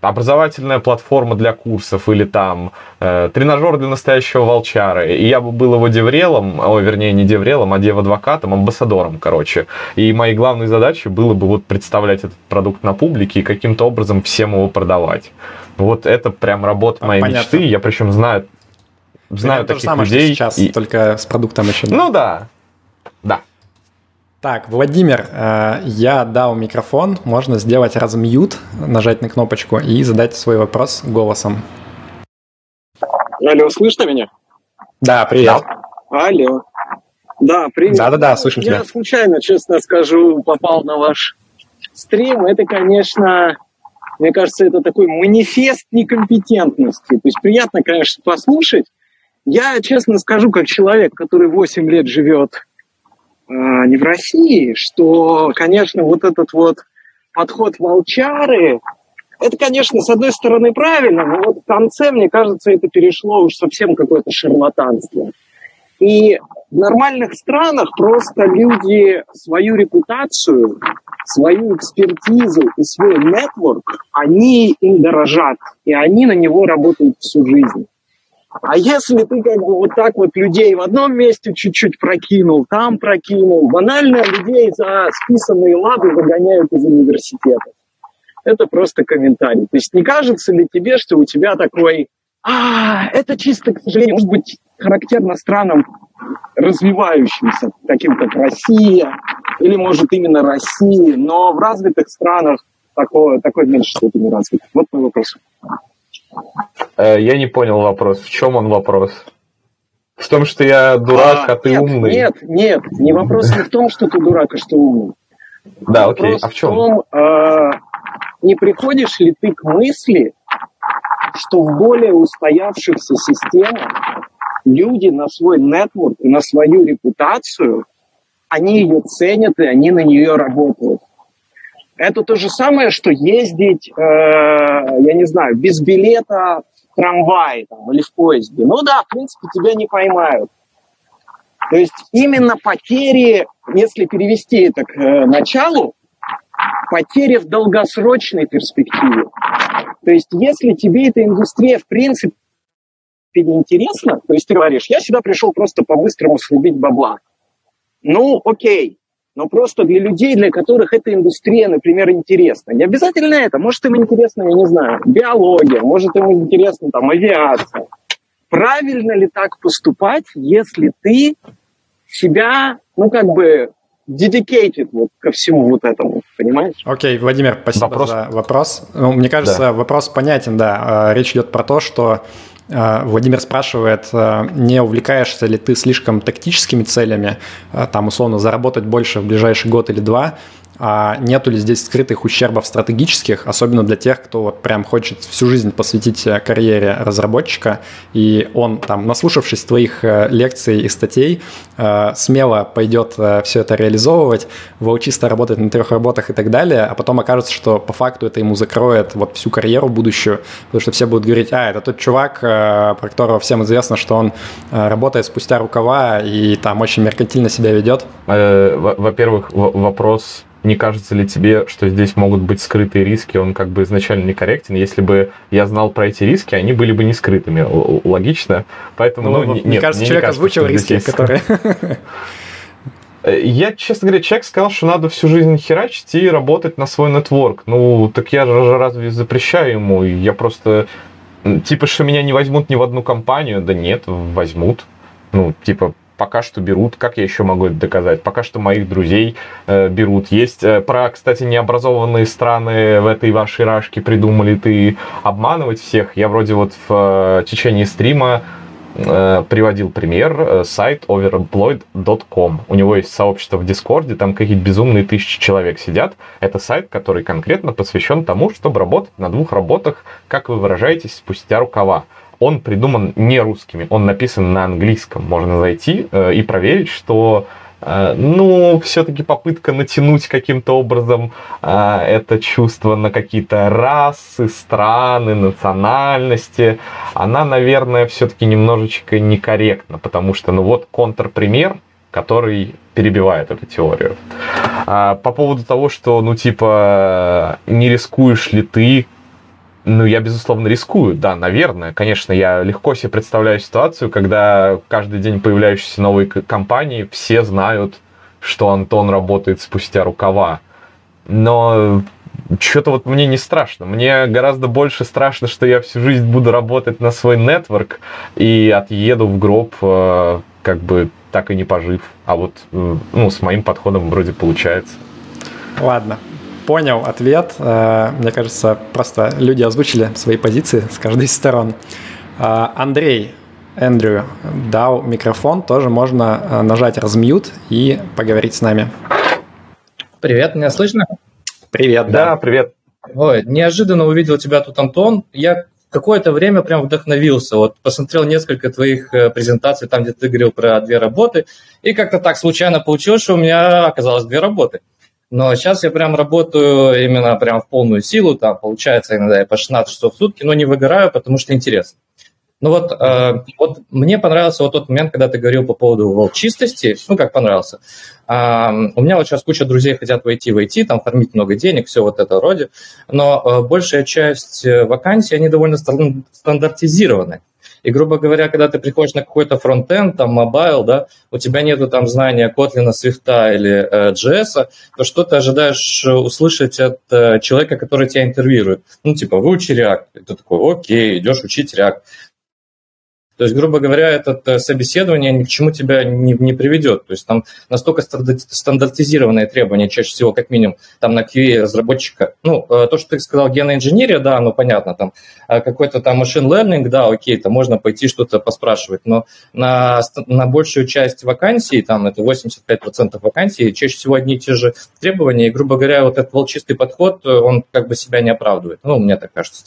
образовательная платформа для курсов или там э, тренажер для настоящего волчара. И я бы был его деврелом, о, вернее, не деврелом, а дев-адвокатом, амбассадором, короче. И моей главной задачей было бы вот представлять этот продукт на публике и каким-то образом всем его продавать. Вот это прям работа моей Понятно. мечты. Я причем знаю, знаю таких то же самое, людей. Что сейчас, и... только с продуктом еще. Ну да, да. Так, Владимир, э, я дал микрофон, можно сделать размьют, нажать на кнопочку и задать свой вопрос голосом. Алло, слышно меня? Да, привет. Алло. Да, привет. Да-да-да, слышим Я тебя. случайно, честно скажу, попал на ваш стрим. Это, конечно, мне кажется, это такой манифест некомпетентности. То есть приятно, конечно, послушать. Я, честно скажу, как человек, который 8 лет живет не в России, что, конечно, вот этот вот подход волчары, это, конечно, с одной стороны правильно, но вот в конце, мне кажется, это перешло уж совсем какое-то шарлатанство. И в нормальных странах просто люди свою репутацию, свою экспертизу и свой нетворк, они им дорожат, и они на него работают всю жизнь. А если ты как бы вот так вот людей в одном месте чуть-чуть прокинул, там прокинул, банально людей за списанные лады выгоняют из университета. Это просто комментарий. То есть не кажется ли тебе, что у тебя такой, а, это чисто, к сожалению, может быть характерно странам развивающимся, таким как Россия, или может именно России, но в развитых странах такое, такое в меньшей степени развито. Вот мой вопрос. Э, Я не понял вопрос. В чем он вопрос? В том, что я дурак, а, ты нет, умный. Нет, нет, не вопрос не в том, что ты дурак, а что умный. Да, окей. Вопрос А в чем? в том, э, не приходишь ли ты к мысли, что в более устоявшихся системах люди на свой нетворк и на свою репутацию, они ее ценят и они на нее работают. Это то же самое, что ездить, э, я не знаю, без билета в трамвае там, или в поезде. Ну да, в принципе, тебя не поймают. То есть именно потери, если перевести это к э, началу, потери в долгосрочной перспективе. То есть если тебе эта индустрия в принципе не интересна, то есть ты говоришь, я сюда пришел просто по-быстрому срубить бабла. Ну, окей, но просто для людей, для которых эта индустрия, например, интересна. Не обязательно это. Может, им интересно, я не знаю, биология, может, им интересно там авиация. Правильно ли так поступать, если ты себя, ну, как бы, dedicated вот ко всему вот этому, понимаешь? Окей, Владимир, спасибо Вопрос? за вопрос. Ну, мне кажется, Да. вопрос понятен, да. Э, Речь идет про то, что Владимир спрашивает, э, не увлекаешься ли ты слишком тактическими целями, э, там, условно, заработать больше в ближайший год или два, а нету ли здесь скрытых ущербов стратегических, особенно для тех, кто вот прям хочет всю жизнь посвятить э, карьере разработчика, и он там, наслушавшись твоих э, лекций и статей, э, смело пойдет все это реализовывать, волчисто работать на трех работах и так далее, а потом окажется, что по факту это ему закроет вот всю карьеру будущую, потому что все будут говорить, а, это тот чувак, про которого всем известно, что он работает спустя рукава и там очень меркантильно себя ведет. Во- Во-первых, вопрос, не кажется ли тебе, что здесь могут быть скрытые риски, он как бы изначально некорректен. Если бы я знал про эти риски, они были бы не скрытыми. Л- Логично. Поэтому, ну, Ну, не- мне нет, кажется, мне не человек кажется, озвучил риски, есть- которые... Э, Я, честно говоря, человек сказал, что надо всю жизнь херачить и работать на свой нетворк. Ну, так я же разве запрещаю ему? Я просто... Типа, что меня не возьмут ни в одну компанию? Да нет, возьмут. Ну, типа, пока что берут. Как я еще могу это доказать? Пока что моих друзей э, берут. Есть э, про, кстати, необразованные страны в этой вашей рашке придумали ты обманывать всех. Я вроде вот в э, течение стрима э, приводил пример, э, сайт overemployed.com. У него есть сообщество в Дискорде, там какие-то безумные тысячи человек сидят. Это сайт, который конкретно посвящен тому, чтобы работать на двух работах, как вы выражаетесь, спустя рукава. Он придуман не русскими, он написан на английском. Можно зайти э, и проверить, что э, ну, все-таки попытка натянуть каким-то образом э, это чувство на какие-то расы, страны, национальности, она, наверное, все-таки немножечко некорректна, потому что, ну вот, контрпример, который перебивает эту теорию. А, по поводу того, что, ну, типа, не рискуешь ли ты ну, я, безусловно, рискую, да, наверное. Конечно, я легко себе представляю ситуацию, когда каждый день появляющиеся новые компании, все знают, что Антон работает спустя рукава. Но что-то вот мне не страшно. Мне гораздо больше страшно, что я всю жизнь буду работать на свой нетворк и отъеду в гроб, э, как бы так и не пожив. А вот, э, ну, с моим подходом вроде получается. Ладно, понял ответ. Э, Мне кажется, просто люди озвучили свои позиции с каждой из сторон. А, Андрей, Эндрю дал микрофон, тоже можно э, нажать размьют и поговорить с нами. Привет, меня слышно? Привет, да. Да, привет. Ой, неожиданно увидел тебя тут, Антон. Я какое-то время прям вдохновился. Вот посмотрел несколько твоих э, презентаций, там, где ты говорил про две работы, и как-то так случайно получилось, что у меня оказалось две работы. Но сейчас я прям работаю именно прям в полную силу, там получается иногда я по 16 часов в сутки, но не выгораю, потому что интересно. Ну вот, э, вот мне понравился вот тот момент, когда ты говорил по поводу волчистости, ну как понравился. Э, у меня вот сейчас куча друзей хотят войти в IT, там фармить много денег, все вот это вроде, но э, большая часть э, вакансий, они довольно стандартизированы. И, грубо говоря, когда ты приходишь на какой-то frontend, там, mobile, да, у тебя нету там знания Kotlin, Swift или э, JS, то что ты ожидаешь услышать от э, человека, который тебя интервьюирует? Ну, типа, выучи React. И ты такой, окей, идешь учить React. То есть, грубо говоря, это э, собеседование ни к чему тебя не, не приведет. То есть там настолько стандартизированные требования, чаще всего, как минимум, там на QA разработчика. Ну, э, то, что ты сказал, генная да, ну, понятно, там э, какой-то там машин learning, да, окей, там можно пойти что-то поспрашивать, но на, на большую часть вакансий, там это 85% вакансий, чаще всего одни и те же требования, и, грубо говоря, вот этот волчистый подход, он как бы себя не оправдывает. Ну, мне так кажется.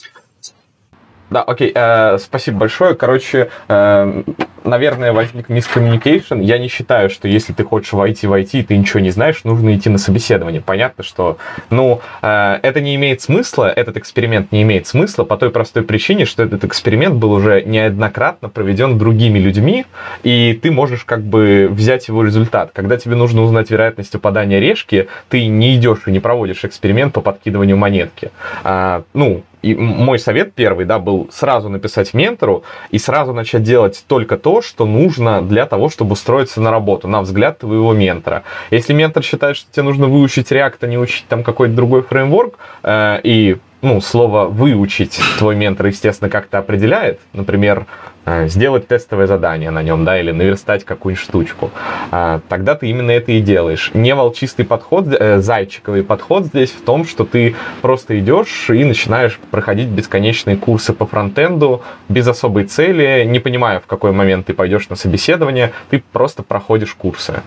Да, окей, э, спасибо большое. Короче, э, наверное, возник мискоммуникейшн. Я не считаю, что если ты хочешь войти в IT, ты ничего не знаешь, нужно идти на собеседование. Понятно, что, ну, э, это не имеет смысла, этот эксперимент не имеет смысла по той простой причине, что этот эксперимент был уже неоднократно проведен другими людьми, и ты можешь как бы взять его результат. Когда тебе нужно узнать вероятность упадания решки, ты не идешь и не проводишь эксперимент по подкидыванию монетки. А, ну, и мой совет первый, да, был сразу написать ментору и сразу начать делать только то, что нужно для того, чтобы устроиться на работу, на взгляд твоего ментора. Если ментор считает, что тебе нужно выучить React, а не учить там какой-то другой фреймворк, э, и ну, слово «выучить» твой ментор, естественно, как-то определяет. Например, э, сделать тестовое задание на нем, да, или наверстать какую-нибудь штучку. А, тогда ты именно это и делаешь. Не волчистый подход, э, зайчиковый подход здесь в том, что ты просто идешь и начинаешь проходить бесконечные курсы по фронтенду без особой цели, не понимая, в какой момент ты пойдешь на собеседование, ты просто проходишь курсы.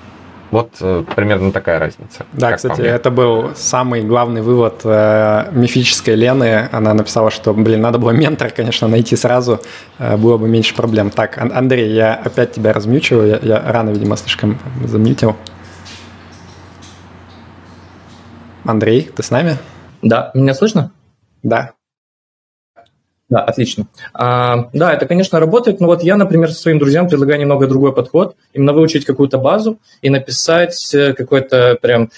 Вот э, примерно такая разница. Да, кстати, это был самый главный вывод э, мифической Лены. Она написала, что, блин, надо было ментор, конечно, найти сразу, э, было бы меньше проблем. Так, Андрей, я опять тебя размьючиваю, я, я рано, видимо, слишком замьютил. Андрей, ты с нами? Да, меня слышно? Да. Да, отлично. А, да, это, конечно, работает, но вот я, например, своим друзьям предлагаю немного другой подход, именно выучить какую-то базу и написать э, какой-то прям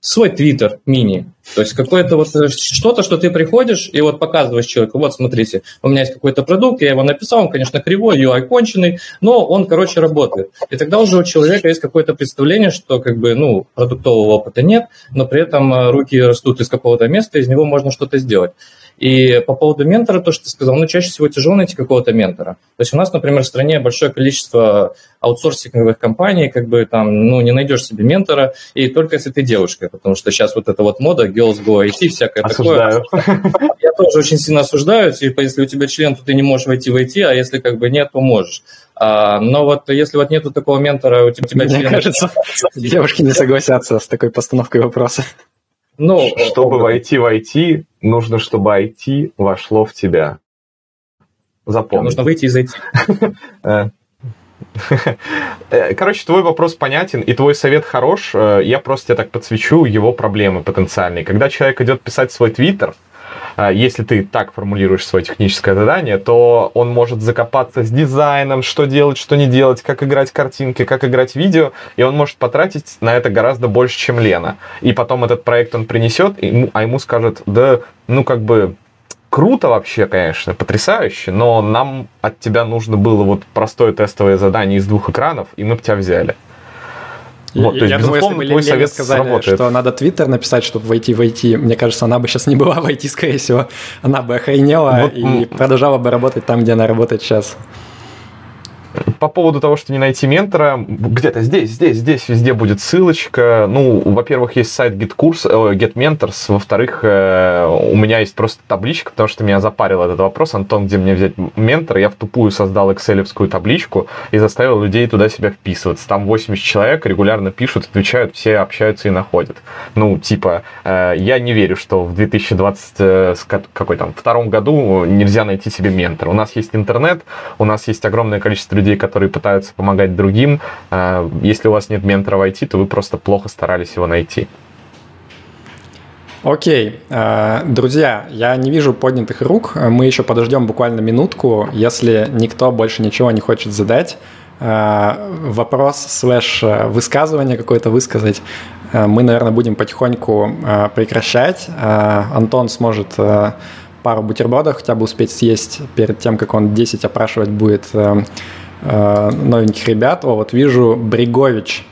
свой твиттер мини. То есть какое-то вот э, что-то, что ты приходишь и вот показываешь человеку, вот смотрите, у меня есть какой-то продукт, я его написал, он, конечно, кривой, UI конченый, но он, короче, работает. И тогда уже у человека есть какое-то представление, что как бы, ну, продуктового опыта нет, но при этом э, руки растут из какого-то места, из него можно что-то сделать. И по поводу ментора, то, что ты сказал, ну, чаще всего тяжело найти какого-то ментора. То есть у нас, например, в стране большое количество аутсорсинговых компаний, как бы там, ну, не найдешь себе ментора, и только если ты девушка, потому что сейчас вот эта вот мода, girls go IT, всякое Осуждаю. такое. Я тоже очень сильно осуждаю, типа, если у тебя член, то ты не можешь войти в IT, а если как бы нет, то можешь. А, но вот если вот нету такого ментора, у тебя Мне член... кажется, <laughs> девушки не согласятся с такой постановкой вопроса. Ну, чтобы войти в IT, нужно, чтобы IT вошло в тебя. Запомни. Нужно выйти из IT. <laughs> Э. Э, короче, твой вопрос понятен, и твой совет хорош. Э, я просто тебе так подсвечу его проблемы потенциальные. Когда человек идет писать свой твиттер, а, если ты так формулируешь свое техническое задание, то он может закопаться с дизайном, что делать, что не делать, как играть картинки, как играть видео, и он может потратить на это гораздо больше, чем Лена. И потом этот проект он принесет, а ему скажет, да, ну как бы круто вообще, конечно, потрясающе, но нам от тебя нужно было вот простое тестовое задание из двух экранов, и мы бы тебя взяли. Вот, есть, я думаю, если бы совет сказали, сработает. что надо Твиттер написать, чтобы войти войти, мне кажется, она бы сейчас не была войти, скорее всего. Она бы охренела вот, и продолжала бы работать там, где она работает сейчас. По поводу того, что не найти ментора, где-то здесь, здесь, здесь везде будет ссылочка. Ну, во-первых, есть сайт GetCourse, э, GetMentors, во-вторых, э, у меня есть просто табличка, потому что меня запарил этот вопрос. Антон, где мне взять ментора? Я в тупую создал excel табличку и заставил людей туда себя вписываться. Там 80 человек регулярно пишут, отвечают, все общаются и находят. Ну, типа, э, я не верю, что в 2020 какой там, втором году нельзя найти себе ментора. У нас есть интернет, у нас есть огромное количество людей, которые пытаются помогать другим. А, если у вас нет ментора в IT, то вы просто плохо старались его найти. Окей, а, друзья, я не вижу поднятых рук. Мы еще подождем буквально минутку. Если никто больше ничего не хочет задать, а, вопрос слэш высказывание какое-то высказать, мы, наверное, будем потихоньку прекращать. Антон сможет пару бутербродов хотя бы успеть съесть перед тем, как он 10 опрашивать будет Э, новеньких ребят. О, вот вижу Бригович.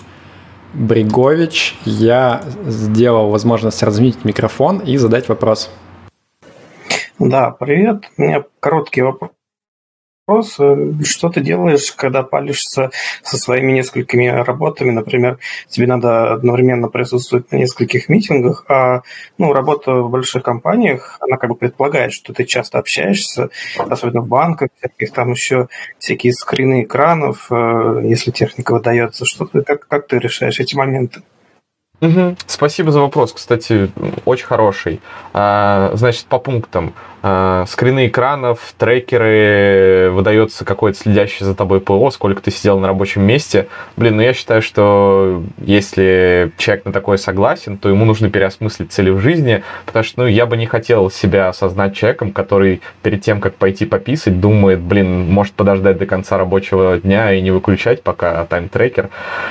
Бригович, я сделал возможность размить микрофон и задать вопрос. Да, привет. У меня короткий вопрос вопрос, э, что ты делаешь, когда палишься со своими несколькими работами, например, тебе надо одновременно присутствовать на нескольких митингах, а ну, работа в больших компаниях, она как бы предполагает, что ты часто общаешься, особенно в банках, всяких там еще всякие скрины экранов, э, если техника выдается, что ты, как, как ты решаешь эти моменты? Спасибо за вопрос, кстати, очень хороший. А, значит, по пунктам. А, скрины экранов, трекеры, выдается какой-то следящий за тобой ПО, сколько ты сидел на рабочем месте. Блин, ну я считаю, что если человек на такое согласен, то ему нужно переосмыслить цели в жизни, потому что, ну, я бы не хотел себя осознать человеком, который перед тем, как пойти пописать, думает, блин, может подождать до конца рабочего дня и не выключать пока тайм-трекер.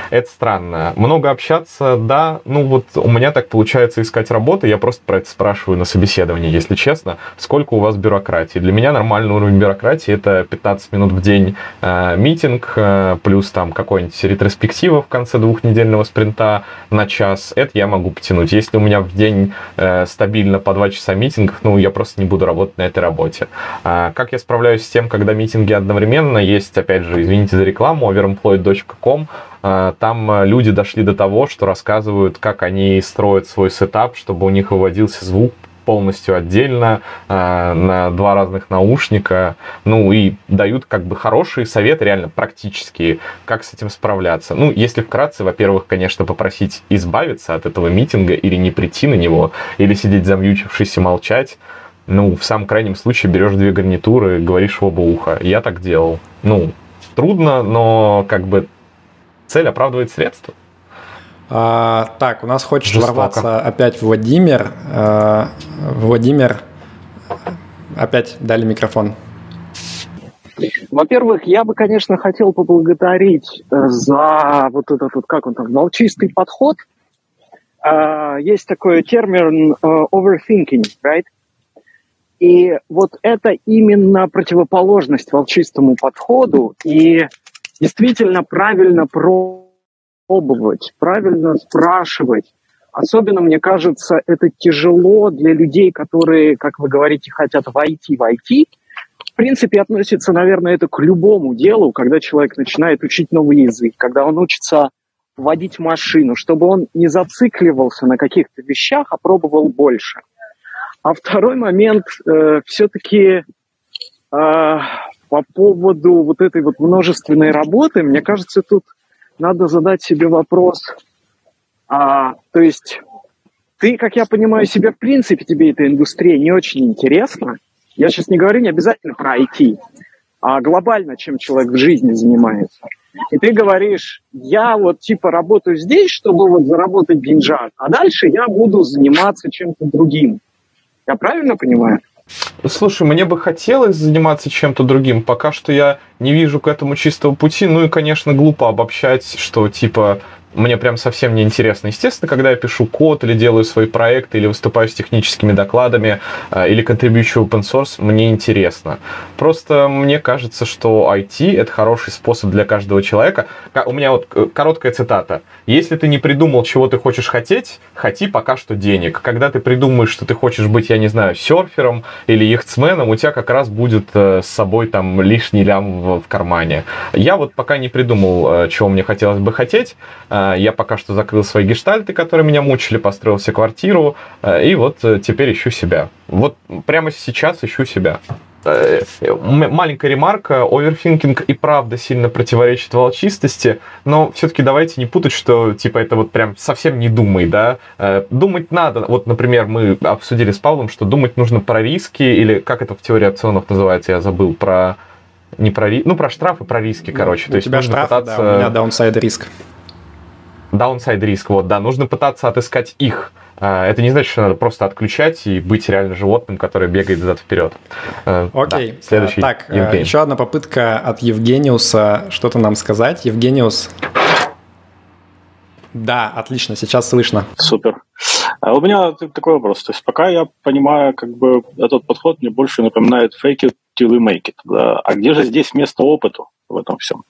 Это странно. Много общаться, да, ну вот у меня так получается искать работу, я просто про это спрашиваю на собеседовании, если честно, сколько сколько у вас бюрократии. Для меня нормальный уровень бюрократии это 15 минут в день э, митинг, э, плюс там какой-нибудь ретроспектива в конце двухнедельного спринта на час. Это я могу потянуть. Если у меня в день э, стабильно по 2 часа митингов, ну, я просто не буду работать на этой работе. А как я справляюсь с тем, когда митинги одновременно? Есть, опять же, извините за рекламу, overemployed.com, э, там э, люди дошли до того, что рассказывают, как они строят свой сетап, чтобы у них выводился звук полностью отдельно, э, на два разных наушника, ну и дают как бы хорошие советы, реально практические, как с этим справляться. Ну, если вкратце, во-первых, конечно, попросить избавиться от этого митинга или не прийти на него, или сидеть замьючившись и молчать, ну, в самом крайнем случае берешь две гарнитуры, говоришь в оба уха. Я так делал. Ну, трудно, но как бы цель оправдывает средства. А, так, у нас хочет Жестоко. ворваться опять Владимир. А, Владимир, опять дали микрофон. Во-первых, я бы, конечно, хотел поблагодарить э, за вот этот, вот, как он там, волчистый подход. Uh, есть такой термин uh, overthinking, right? И вот это именно противоположность волчистому подходу и действительно правильно про пробовать, правильно спрашивать. Особенно, мне кажется, это тяжело для людей, которые, как вы говорите, хотят войти в IT. В принципе, относится, наверное, это к любому делу, когда человек начинает учить новый язык, когда он учится водить машину, чтобы он не зацикливался на каких-то вещах, а пробовал больше. А второй момент э, все-таки э, по поводу вот этой вот множественной работы, мне кажется, тут надо задать себе вопрос, а, то есть ты, как я понимаю себе, в принципе, тебе эта индустрия не очень интересна. Я сейчас не говорю не обязательно про IT, а глобально, чем человек в жизни занимается. И ты говоришь, я вот типа работаю здесь, чтобы вот заработать деньжат, а дальше я буду заниматься чем-то другим. Я правильно понимаю? Слушай, мне бы хотелось заниматься чем-то другим. Пока что я не вижу к этому чистого пути. Ну и, конечно, глупо обобщать, что типа мне прям совсем не интересно. Естественно, когда я пишу код или делаю свои проекты, или выступаю с техническими докладами, э, или контрибьючу open source, мне интересно. Просто мне кажется, что IT — это хороший способ для каждого человека. У меня вот э, короткая цитата. Если ты не придумал, чего ты хочешь хотеть, хоти пока что денег. Когда ты придумаешь, что ты хочешь быть, я не знаю, серфером или яхтсменом, у тебя как раз будет э, с собой там лишний лям в, кармане. Я вот пока не придумал, чего мне хотелось бы хотеть, я пока что закрыл свои гештальты, которые меня мучили, построил себе квартиру, а, и вот э, теперь ищу себя. Вот прямо сейчас ищу себя. Э, маленькая ремарка, оверфинкинг и правда сильно противоречит волчистости, но все-таки давайте не путать, что типа это вот прям совсем не думай, да. Э, думать надо. Вот, например, мы обсудили с Павлом, что думать нужно про риски, или как это в теории опционов называется, я забыл, про не про ну про штрафы, про риски, короче. Ну, То у есть тебя штрафы, пытаться... да, у меня даунсайд риск downside риск, вот, да, нужно пытаться отыскать их. А, это не значит, что надо просто отключать и быть реально животным, которое бегает взад вперед. Э, Окей. Да, следующий. Так, э, Евгений. еще одна попытка от Евгениуса что-то нам сказать. Евгениус. Да, отлично, сейчас слышно. Супер. А у меня такой вопрос. То есть пока я понимаю, как бы этот подход мне больше напоминает fake it till you make it. Да? А где же здесь место опыту в этом всем?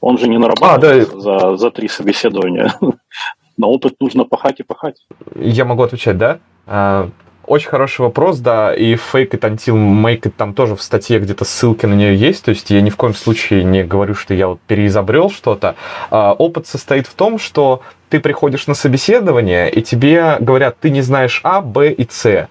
Он же не нарабатывает а, да. за, за три собеседования. <laughs> На опыт нужно пахать и пахать. Я могу отвечать, да? А, очень хороший вопрос, да, и fake it until make it там тоже в статье где-то ссылки на нее есть, то есть я ни в коем случае не говорю, что я вот переизобрел что-то. А, опыт состоит в том, что ты приходишь на собеседование, и тебе говорят, ты не знаешь А, Б и С.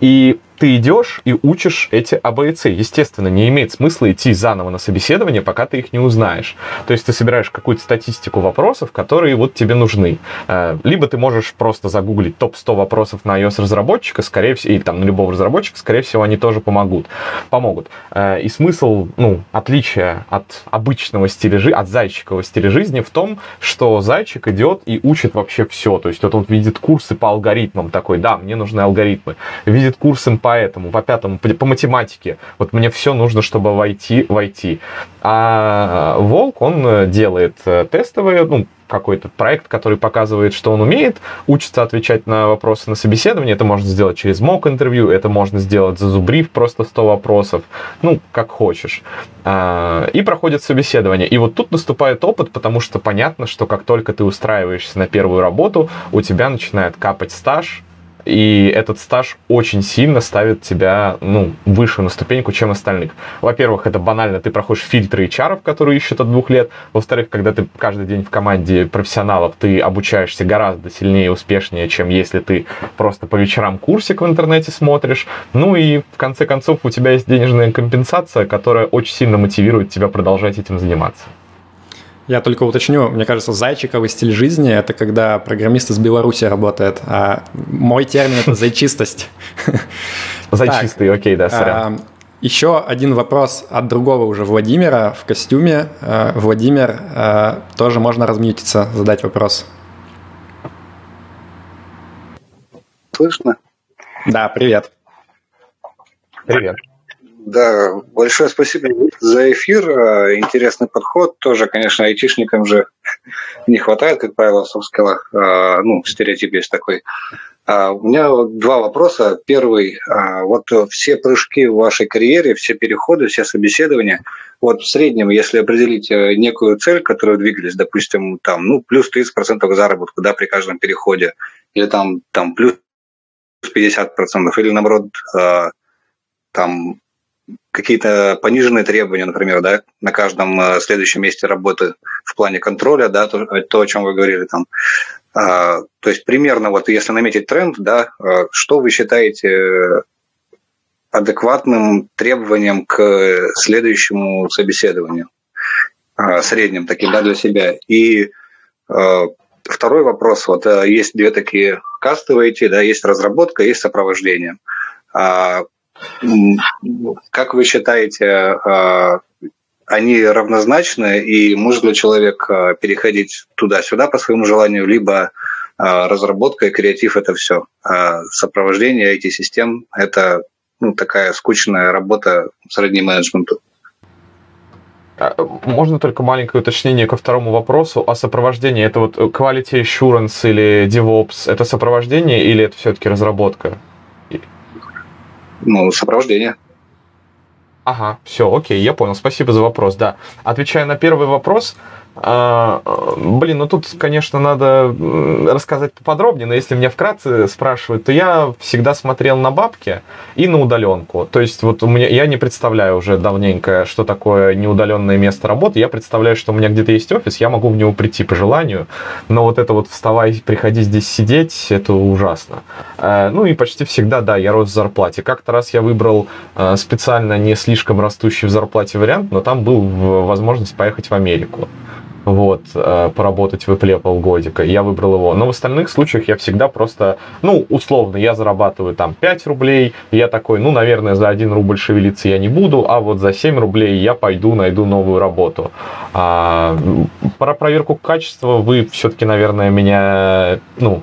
И ты идешь и учишь эти А, С. Естественно, не имеет смысла идти заново на собеседование, пока ты их не узнаешь. То есть ты собираешь какую-то статистику вопросов, которые вот тебе нужны. Э, либо ты можешь просто загуглить топ-100 вопросов на iOS-разработчика, скорее всего, или там на любого разработчика, скорее всего, они тоже помогут. помогут. Э, и смысл, ну, отличия от обычного стиля жизни, от зайчикового стиля жизни в том, что зайчик идет и учит вообще все. То есть вот он видит курсы по алгоритмам такой, да, мне нужны алгоритмы. Видит курсы по этому, по пятому, по, математике. Вот мне все нужно, чтобы войти, войти. А Волк, он делает э, тестовые, ну, какой-то проект, который показывает, что он умеет, учится отвечать на вопросы на собеседовании. Это можно сделать через мок интервью, это можно сделать зазубрив просто 100 вопросов, ну, как хочешь. А, и проходит собеседование. И вот тут наступает опыт, потому что понятно, что как только ты устраиваешься на первую работу, у тебя начинает капать стаж, и этот стаж очень сильно ставит тебя, ну, выше на ступеньку, чем остальных. Во-первых, это банально, ты проходишь фильтры HR, которые ищут от двух лет. Во-вторых, когда ты каждый день в команде профессионалов, ты обучаешься гораздо сильнее и успешнее, чем если ты просто по вечерам курсик в интернете смотришь. Ну и в конце концов у тебя есть денежная компенсация, которая очень сильно мотивирует тебя продолжать этим заниматься. Я только уточню, мне кажется, зайчиковый стиль жизни – это когда программист из Беларуси работает, а мой термин – это зайчистость. <laughs> Зайчистый, окей, да, сорян. Еще один вопрос от другого уже Владимира в костюме. А, Владимир, а, тоже можно размьютиться, задать вопрос. Слышно? Да, привет. Привет. Да, большое спасибо за эфир. А, интересный подход. Тоже, конечно, айтишникам же не хватает, как правило, в софт-скиллах. А, ну, стереотип есть такой. А, у меня два вопроса. Первый. Вот все прыжки в вашей карьере, все переходы, все собеседования, вот в среднем, если определить э, некую цель, которую двигались, допустим, там, ну, плюс 30% заработка, да, при каждом переходе, или там, там плюс 50%, или наоборот, там какие-то пониженные требования, например, да, на каждом э, следующем месте работы в плане контроля, да, то, то о чем вы говорили там. А, то есть примерно вот если наметить тренд, да, э, что вы считаете адекватным требованием к следующему собеседованию, а, средним таким, да, для себя. И э, второй вопрос, вот есть две такие кастовые IT, да, есть разработка, есть сопровождение. А как вы считаете, а, они равнозначны, и может ли человек а, переходить туда-сюда по своему желанию, либо а, разработка и креатив – это все. А сопровождение IT-систем – это ну, такая скучная работа сродни менеджменту. Можно только маленькое уточнение ко второму вопросу о сопровождении. Это вот quality assurance или DevOps, это сопровождение или это все-таки разработка? Ну, сопровождение. Ага, все, окей, я понял. Спасибо за вопрос, да. Отвечая на первый вопрос, а, блин, ну тут, конечно, надо рассказать поподробнее, но если меня вкратце спрашивают, то я всегда смотрел на бабки и на удаленку. То есть вот у меня, я не представляю уже давненько, что такое неудаленное место работы. Я представляю, что у меня где-то есть офис, я могу в него прийти по желанию, но вот это вот вставай, приходи здесь сидеть, это ужасно. А, ну и почти всегда, да, я рос в зарплате. Как-то раз я выбрал а, специально не слишком растущий в зарплате вариант, но там был возможность поехать в Америку вот, э, поработать в Apple полгодика. Я выбрал его. Но в остальных случаях я всегда просто, ну, условно, я зарабатываю там 5 рублей, я такой, ну, наверное, за 1 рубль шевелиться я не буду, а вот за 7 рублей я пойду найду новую работу. А, про проверку качества вы все-таки, наверное, меня, ну,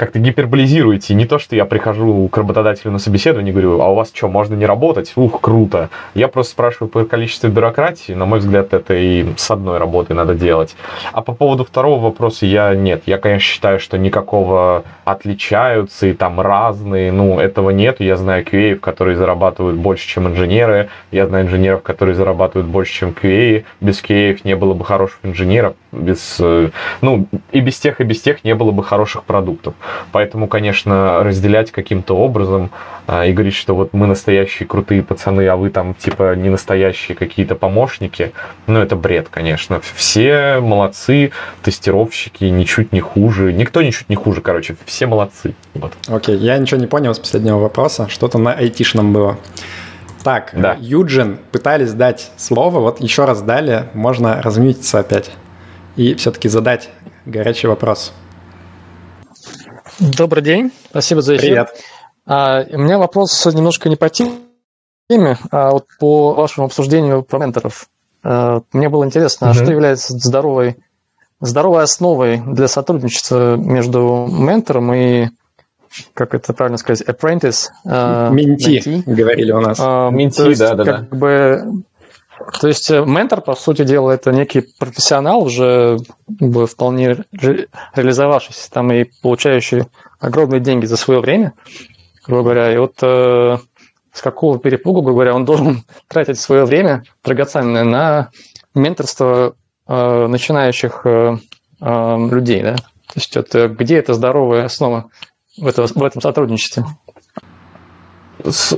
как-то гиперболизируете. Не то, что я прихожу к работодателю на собеседование и говорю, а у вас что, можно не работать? Ух, круто. Я просто спрашиваю по количеству бюрократии. На мой взгляд, это и с одной работой надо делать. А по поводу второго вопроса я нет. Я, конечно, считаю, что никакого отличаются и там разные. Ну, этого нет. Я знаю QA, которые зарабатывают больше, чем инженеры. Я знаю инженеров, которые зарабатывают больше, чем QA. Без QA не было бы хороших инженеров. Без, э, ну, и без тех, и без тех не было бы хороших продуктов. Поэтому, конечно, разделять каким-то образом а, и говорить, что вот мы настоящие крутые пацаны, а вы там типа не настоящие какие-то помощники, ну это бред, конечно. Все молодцы, тестировщики ничуть не хуже, никто ничуть не хуже, короче, все молодцы. Вот. Окей, я ничего не понял с последнего вопроса, что-то на айтишном было. Так, да. Юджин пытались дать слово, вот еще раз дали, можно размьютиться опять и все-таки задать горячий вопрос. Добрый день, спасибо за эфир. Привет. А, у меня вопрос немножко не по теме, а вот по вашему обсуждению про менторов. А, мне было интересно, угу. что является здоровой, здоровой основой для сотрудничества между ментором и, как это правильно сказать, apprentice? А, менти, говорили у нас. А, Менти, да, да, как да. бы то есть э, ментор, по сути дела, это некий профессионал, уже вполне реализовавшийся там и получающий огромные деньги за свое время, грубо говоря. И вот э, с какого перепугу, грубо говоря, он должен <laughs> тратить свое время драгоценное на менторство э, начинающих э, э, людей, да? То есть это, где это здоровая основа в, это, в этом сотрудничестве?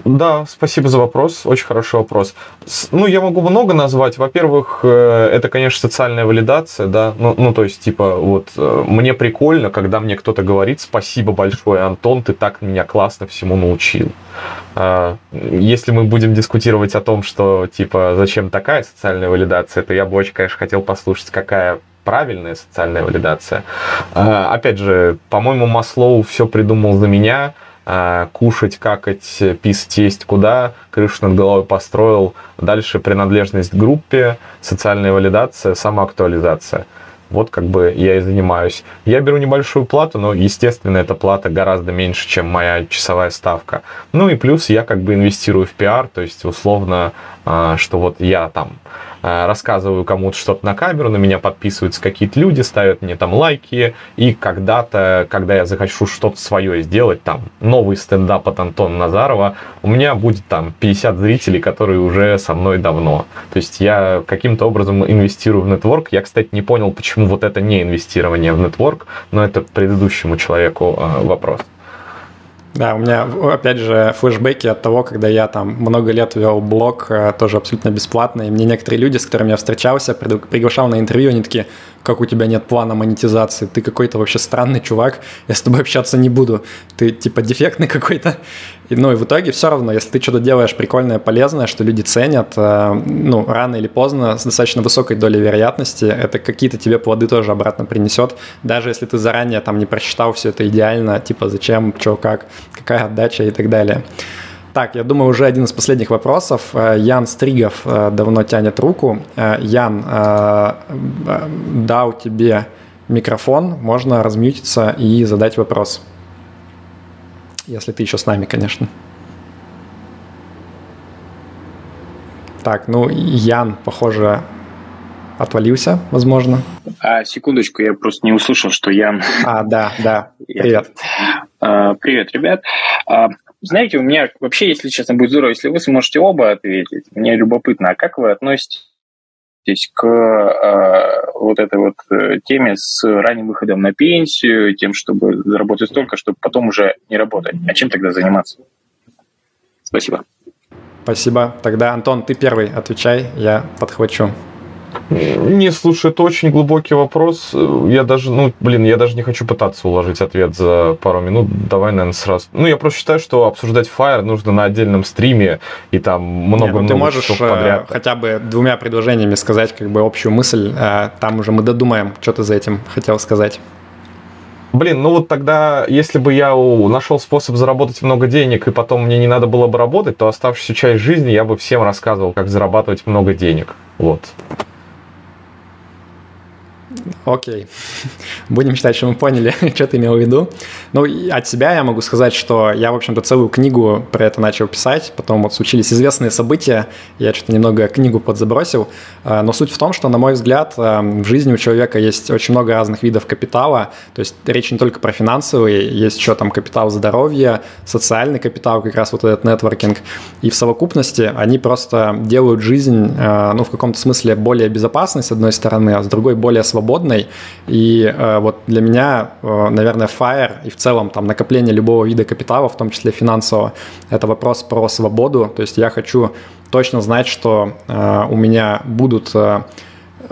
Да, спасибо за вопрос. Очень хороший вопрос. Ну, я могу много назвать. Во-первых, э, это, конечно, социальная валидация, да. Ну, ну, то есть, типа, вот, э, мне прикольно, когда мне кто-то говорит, спасибо большое, Антон, ты так меня классно всему научил. А, если мы будем дискутировать о том, что, типа, зачем такая социальная валидация, то я бы очень, конечно, хотел послушать, какая правильная социальная валидация. А, опять же, по-моему, Маслоу все придумал за меня – кушать, какать, писать, есть куда, крышу над головой построил. Дальше принадлежность к группе, социальная валидация, самоактуализация. Вот как бы я и занимаюсь. Я беру небольшую плату, но, естественно, эта плата гораздо меньше, чем моя часовая ставка. Ну и плюс я как бы инвестирую в пиар, то есть условно, что вот я там Э, рассказываю кому-то что-то на камеру, на меня подписываются какие-то люди, ставят мне там лайки, и когда-то, когда я захочу что-то свое сделать, там, новый стендап от Антона Назарова, у меня будет там 50 зрителей, которые уже со мной давно. То есть я каким-то образом инвестирую в нетворк. Я, кстати, не понял, почему вот это не инвестирование в нетворк, но это предыдущему человеку э, вопрос. Да, у меня, опять же, флешбеки от того, когда я там много лет вел блог, э, тоже абсолютно бесплатно, и мне некоторые люди, с которыми я встречался, приглашал на интервью, они такие, как у тебя нет плана монетизации, ты какой-то вообще странный чувак, я с тобой общаться не буду, ты типа дефектный какой-то. Ну и в итоге все равно, если ты что-то делаешь прикольное, полезное, что люди ценят, э, ну, рано или поздно, с достаточно высокой долей вероятности, это какие-то тебе плоды тоже обратно принесет, даже если ты заранее там не просчитал все это идеально, типа зачем, что, как, какая отдача и так далее. Так, я думаю, уже один из последних вопросов. Э, Ян Стригов э, давно тянет руку. Ян, дал тебе микрофон, можно размьютиться и задать вопрос. Если ты еще с нами, конечно. Так, ну, Ян, похоже, отвалился, возможно. А, секундочку, я просто не услышал, что Ян... А, да, да, привет. А, привет, ребят. А, знаете, у меня вообще, если честно, будет здорово, если вы сможете оба ответить. Мне любопытно, а как вы относитесь к э, вот этой вот э, теме с ранним выходом на пенсию, тем, чтобы заработать столько, чтобы потом уже не работать. А чем тогда заниматься? Спасибо. Спасибо. Тогда, Антон, ты первый отвечай, я подхвачу. Не, слушай, это очень глубокий вопрос. Я даже, ну, блин, я даже не хочу пытаться уложить ответ за пару минут. Давай, наверное, сразу. Ну, я просто считаю, что обсуждать Fire нужно на отдельном стриме, и там много-много ну, Ты можешь э, подряд. хотя бы двумя предложениями сказать как бы общую мысль, а там уже мы додумаем, что ты за этим хотел сказать. Блин, ну вот тогда, если бы я нашел способ заработать много денег, и потом мне не надо было бы работать, то оставшуюся часть жизни я бы всем рассказывал, как зарабатывать много денег. Вот. Окей. Будем считать, что мы поняли, <laughs> что ты имел в виду. Ну, от себя я могу сказать, что я, в общем-то, целую книгу про это начал писать. Потом вот случились известные события. Я что-то немного книгу подзабросил. А, но суть в том, что, на мой взгляд, а, в жизни у человека есть очень много разных видов капитала. То есть речь не только про финансовый, есть еще там капитал здоровья, социальный капитал, как раз вот этот нетворкинг. И в совокупности они просто делают жизнь, а, ну, в каком-то смысле более безопасной, с одной стороны, а с другой более свободной свободной. И э, вот для меня, э, наверное, FIRE и в целом там накопление любого вида капитала, в том числе финансового, это вопрос про свободу. То есть я хочу точно знать, что э, у меня будут э,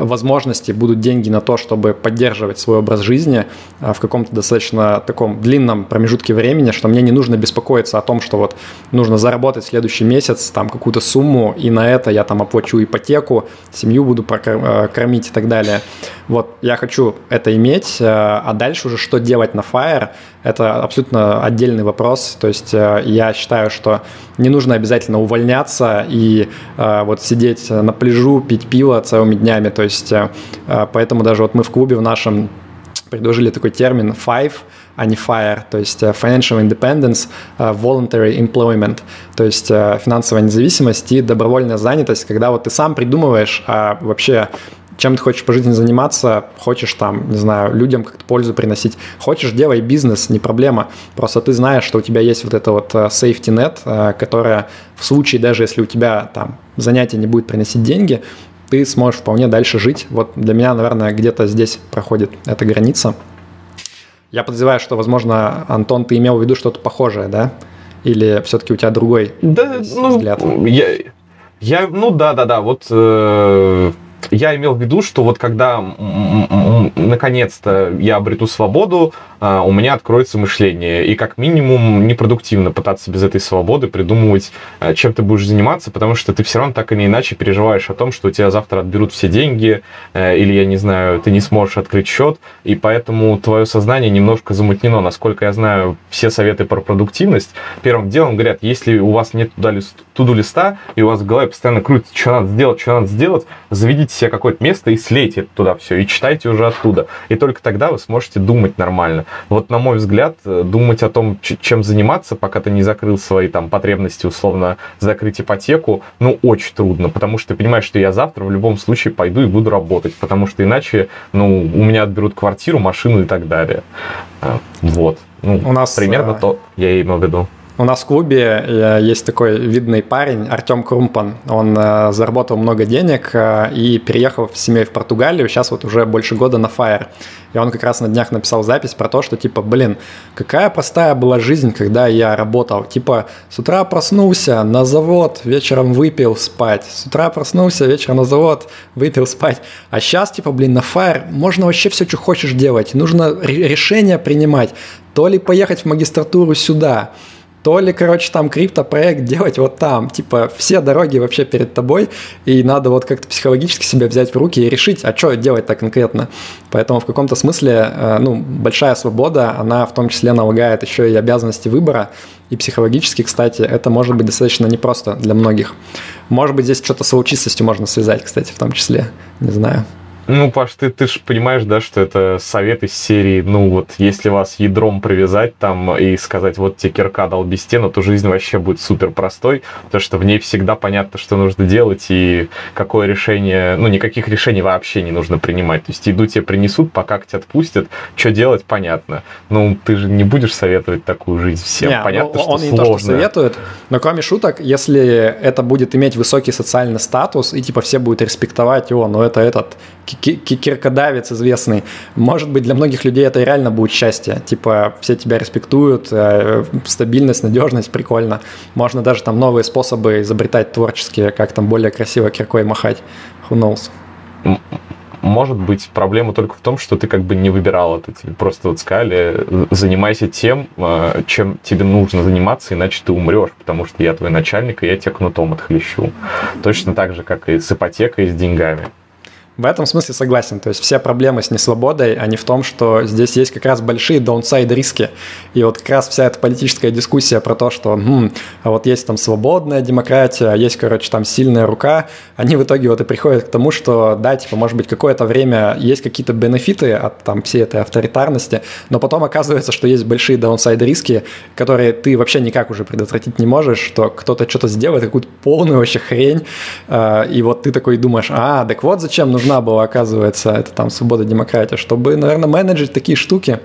возможности, будут деньги на то, чтобы поддерживать свой образ жизни а, в каком-то достаточно таком длинном промежутке времени, что мне не нужно беспокоиться о том, что вот нужно заработать в следующий месяц там какую-то сумму, и на это я там оплачу ипотеку, семью буду э, кормить и так далее. Вот я хочу это иметь, э, а дальше уже что делать на Fire, это абсолютно отдельный вопрос. То есть э, я считаю, что не нужно обязательно увольняться и вот сидеть на пляжу, пить пиво целыми днями. То есть поэтому даже вот мы в клубе в нашем предложили такой термин five, а не fire, то есть financial independence, voluntary employment, то есть финансовая независимость и добровольная занятость, когда вот ты сам придумываешь, а вообще чем ты хочешь по жизни заниматься, хочешь там, не знаю, людям как-то пользу приносить, хочешь, делай бизнес, не проблема. Просто ты знаешь, что у тебя есть вот это вот э, safety net, э, которая в случае, даже если у тебя там занятие не будет приносить деньги, ты сможешь вполне дальше жить. Вот для меня, наверное, где-то здесь проходит эта граница. Я подозреваю, что, возможно, Антон, ты имел в виду что-то похожее, да? Или все-таки у тебя другой да, взгляд? Ну, я, я, ну да, да, да. Вот э, я имел в виду, что вот когда наконец-то я обрету свободу, а, у меня откроется мышление. И как минимум непродуктивно пытаться без этой свободы придумывать, а, чем ты будешь заниматься, потому что ты все равно так или иначе переживаешь о том, что у тебя завтра отберут все деньги, э, или, я не знаю, ты не сможешь открыть счет, и поэтому твое сознание немножко замутнено. Насколько я знаю, все советы про продуктивность первым делом говорят, если у вас нет туду листа, и у вас в голове постоянно крутится, что надо сделать, что надо сделать, заведите себе какое-то место и слейте туда все, и читайте уже оттуда. И только тогда вы сможете думать нормально. Вот, на мой взгляд, э, думать о том, чем заниматься, пока ты не закрыл свои там потребности, условно, закрыть ипотеку, ну, очень трудно, потому что ты понимаешь, что я завтра в любом случае пойду и буду работать, потому что иначе, ну, у меня отберут квартиру, машину и так далее. А, вот. Ну, у нас примерно а... то я имел в виду. У нас в клубе э, есть такой видный парень, Артем Крумпан. Он э, заработал много денег э, и переехал в семей в Португалию. Сейчас вот уже больше года на Fire. И он как раз на днях написал запись про то, что типа, блин, какая простая была жизнь, когда я работал. Типа, с утра проснулся, на завод, вечером выпил, спать. С утра проснулся, вечером на завод, выпил, спать. А сейчас, типа, блин, на Fire можно вообще все, что хочешь делать. Нужно решение принимать. То ли поехать в магистратуру сюда, то ли, короче, там криптопроект делать вот там. Типа все дороги вообще перед тобой, и надо вот как-то психологически себя взять в руки и решить, а что делать-то конкретно. Поэтому в каком-то смысле, э, ну, большая свобода, она в том числе налагает еще и обязанности выбора, и психологически, кстати, это может быть достаточно непросто для многих. Может быть, здесь что-то с аутистостью можно связать, кстати, в том числе, не знаю. Ну, Паш, ты, ты же понимаешь, да, что это совет из серии, ну вот, если вас ядром привязать там и сказать, вот тебе кирка долби стену, то жизнь вообще будет супер простой, потому что в ней всегда понятно, что нужно делать и какое решение, ну, никаких решений вообще не нужно принимать. То есть еду тебе принесут, пока тебя отпустят, что делать, понятно. Ну, ты же не будешь советовать такую жизнь всем. Не, понятно, ну, что он сложно. не то, что советует, но кроме шуток, если это будет иметь высокий социальный статус, и типа все будут респектовать его, но это этот киркодавец известный. Может быть, для многих людей это реально будет счастье. Типа, все тебя респектуют, э, стабильность, надежность, прикольно. Можно даже там новые способы изобретать творческие, как там более красиво киркой махать. Who knows? Может быть, проблема только в том, что ты как бы не выбирал это. Тебе просто вот сказали, занимайся тем, э, чем тебе нужно заниматься, иначе ты умрешь, потому что я твой начальник, и я тебя кнутом отхлещу. Точно так же, как и с ипотекой, и с деньгами. В этом смысле согласен. То есть все проблемы с несвободой, они в том, что здесь есть как раз большие даунсайд риски. И вот как раз вся эта политическая дискуссия про то, что хм, а вот есть там свободная демократия, а есть, короче, там сильная рука, они в итоге вот и приходят к тому, что да, типа, может быть, какое-то время есть какие-то бенефиты от там всей этой авторитарности, но потом оказывается, что есть большие даунсайд риски, которые ты вообще никак уже предотвратить не можешь, что кто-то что-то сделает, какую-то полную вообще хрень, а, и вот ты такой думаешь, а, так вот зачем нужно нужна была, оказывается, это там свобода, демократия, чтобы, наверное, менеджить такие штуки.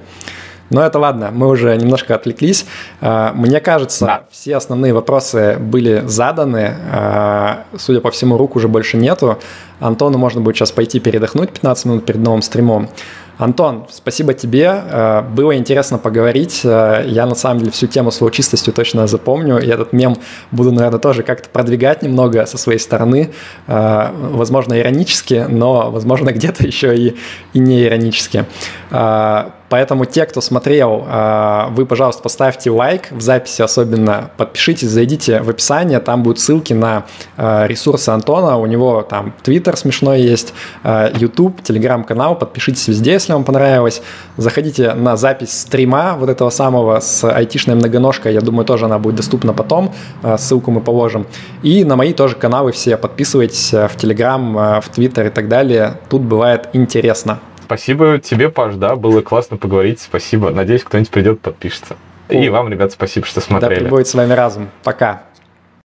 Но это ладно, мы уже немножко отвлеклись. А, мне кажется, да. все основные вопросы были заданы. А, судя по всему, рук уже больше нету. Антону можно будет сейчас пойти передохнуть 15 минут перед новым стримом. Антон, спасибо тебе. Э, было интересно поговорить. Э, я на самом деле всю тему с чистостью точно запомню. И этот мем буду, наверное, тоже как-то продвигать немного со своей стороны. Э, возможно, иронически, но, возможно, <laughs> где-то еще и, и не иронически. Поэтому те, кто смотрел, а, вы, пожалуйста, поставьте лайк в записи особенно, подпишитесь, зайдите в описание, там будут ссылки на а, ресурсы Антона, у него там Твиттер смешной есть, YouTube, Телеграм-канал, подпишитесь везде, если вам понравилось. Заходите на запись стрима вот этого самого с айтишной многоножкой, я думаю, тоже она будет доступна потом, ссылку мы положим. И на мои тоже каналы все подписывайтесь в Телеграм, в Твиттер и так далее, тут бывает интересно. Спасибо тебе, Паш, да, было классно поговорить, спасибо. Надеюсь, кто-нибудь придет, подпишется. И вам, ребят, спасибо, что смотрели. Да, будет с вами разум. Пока.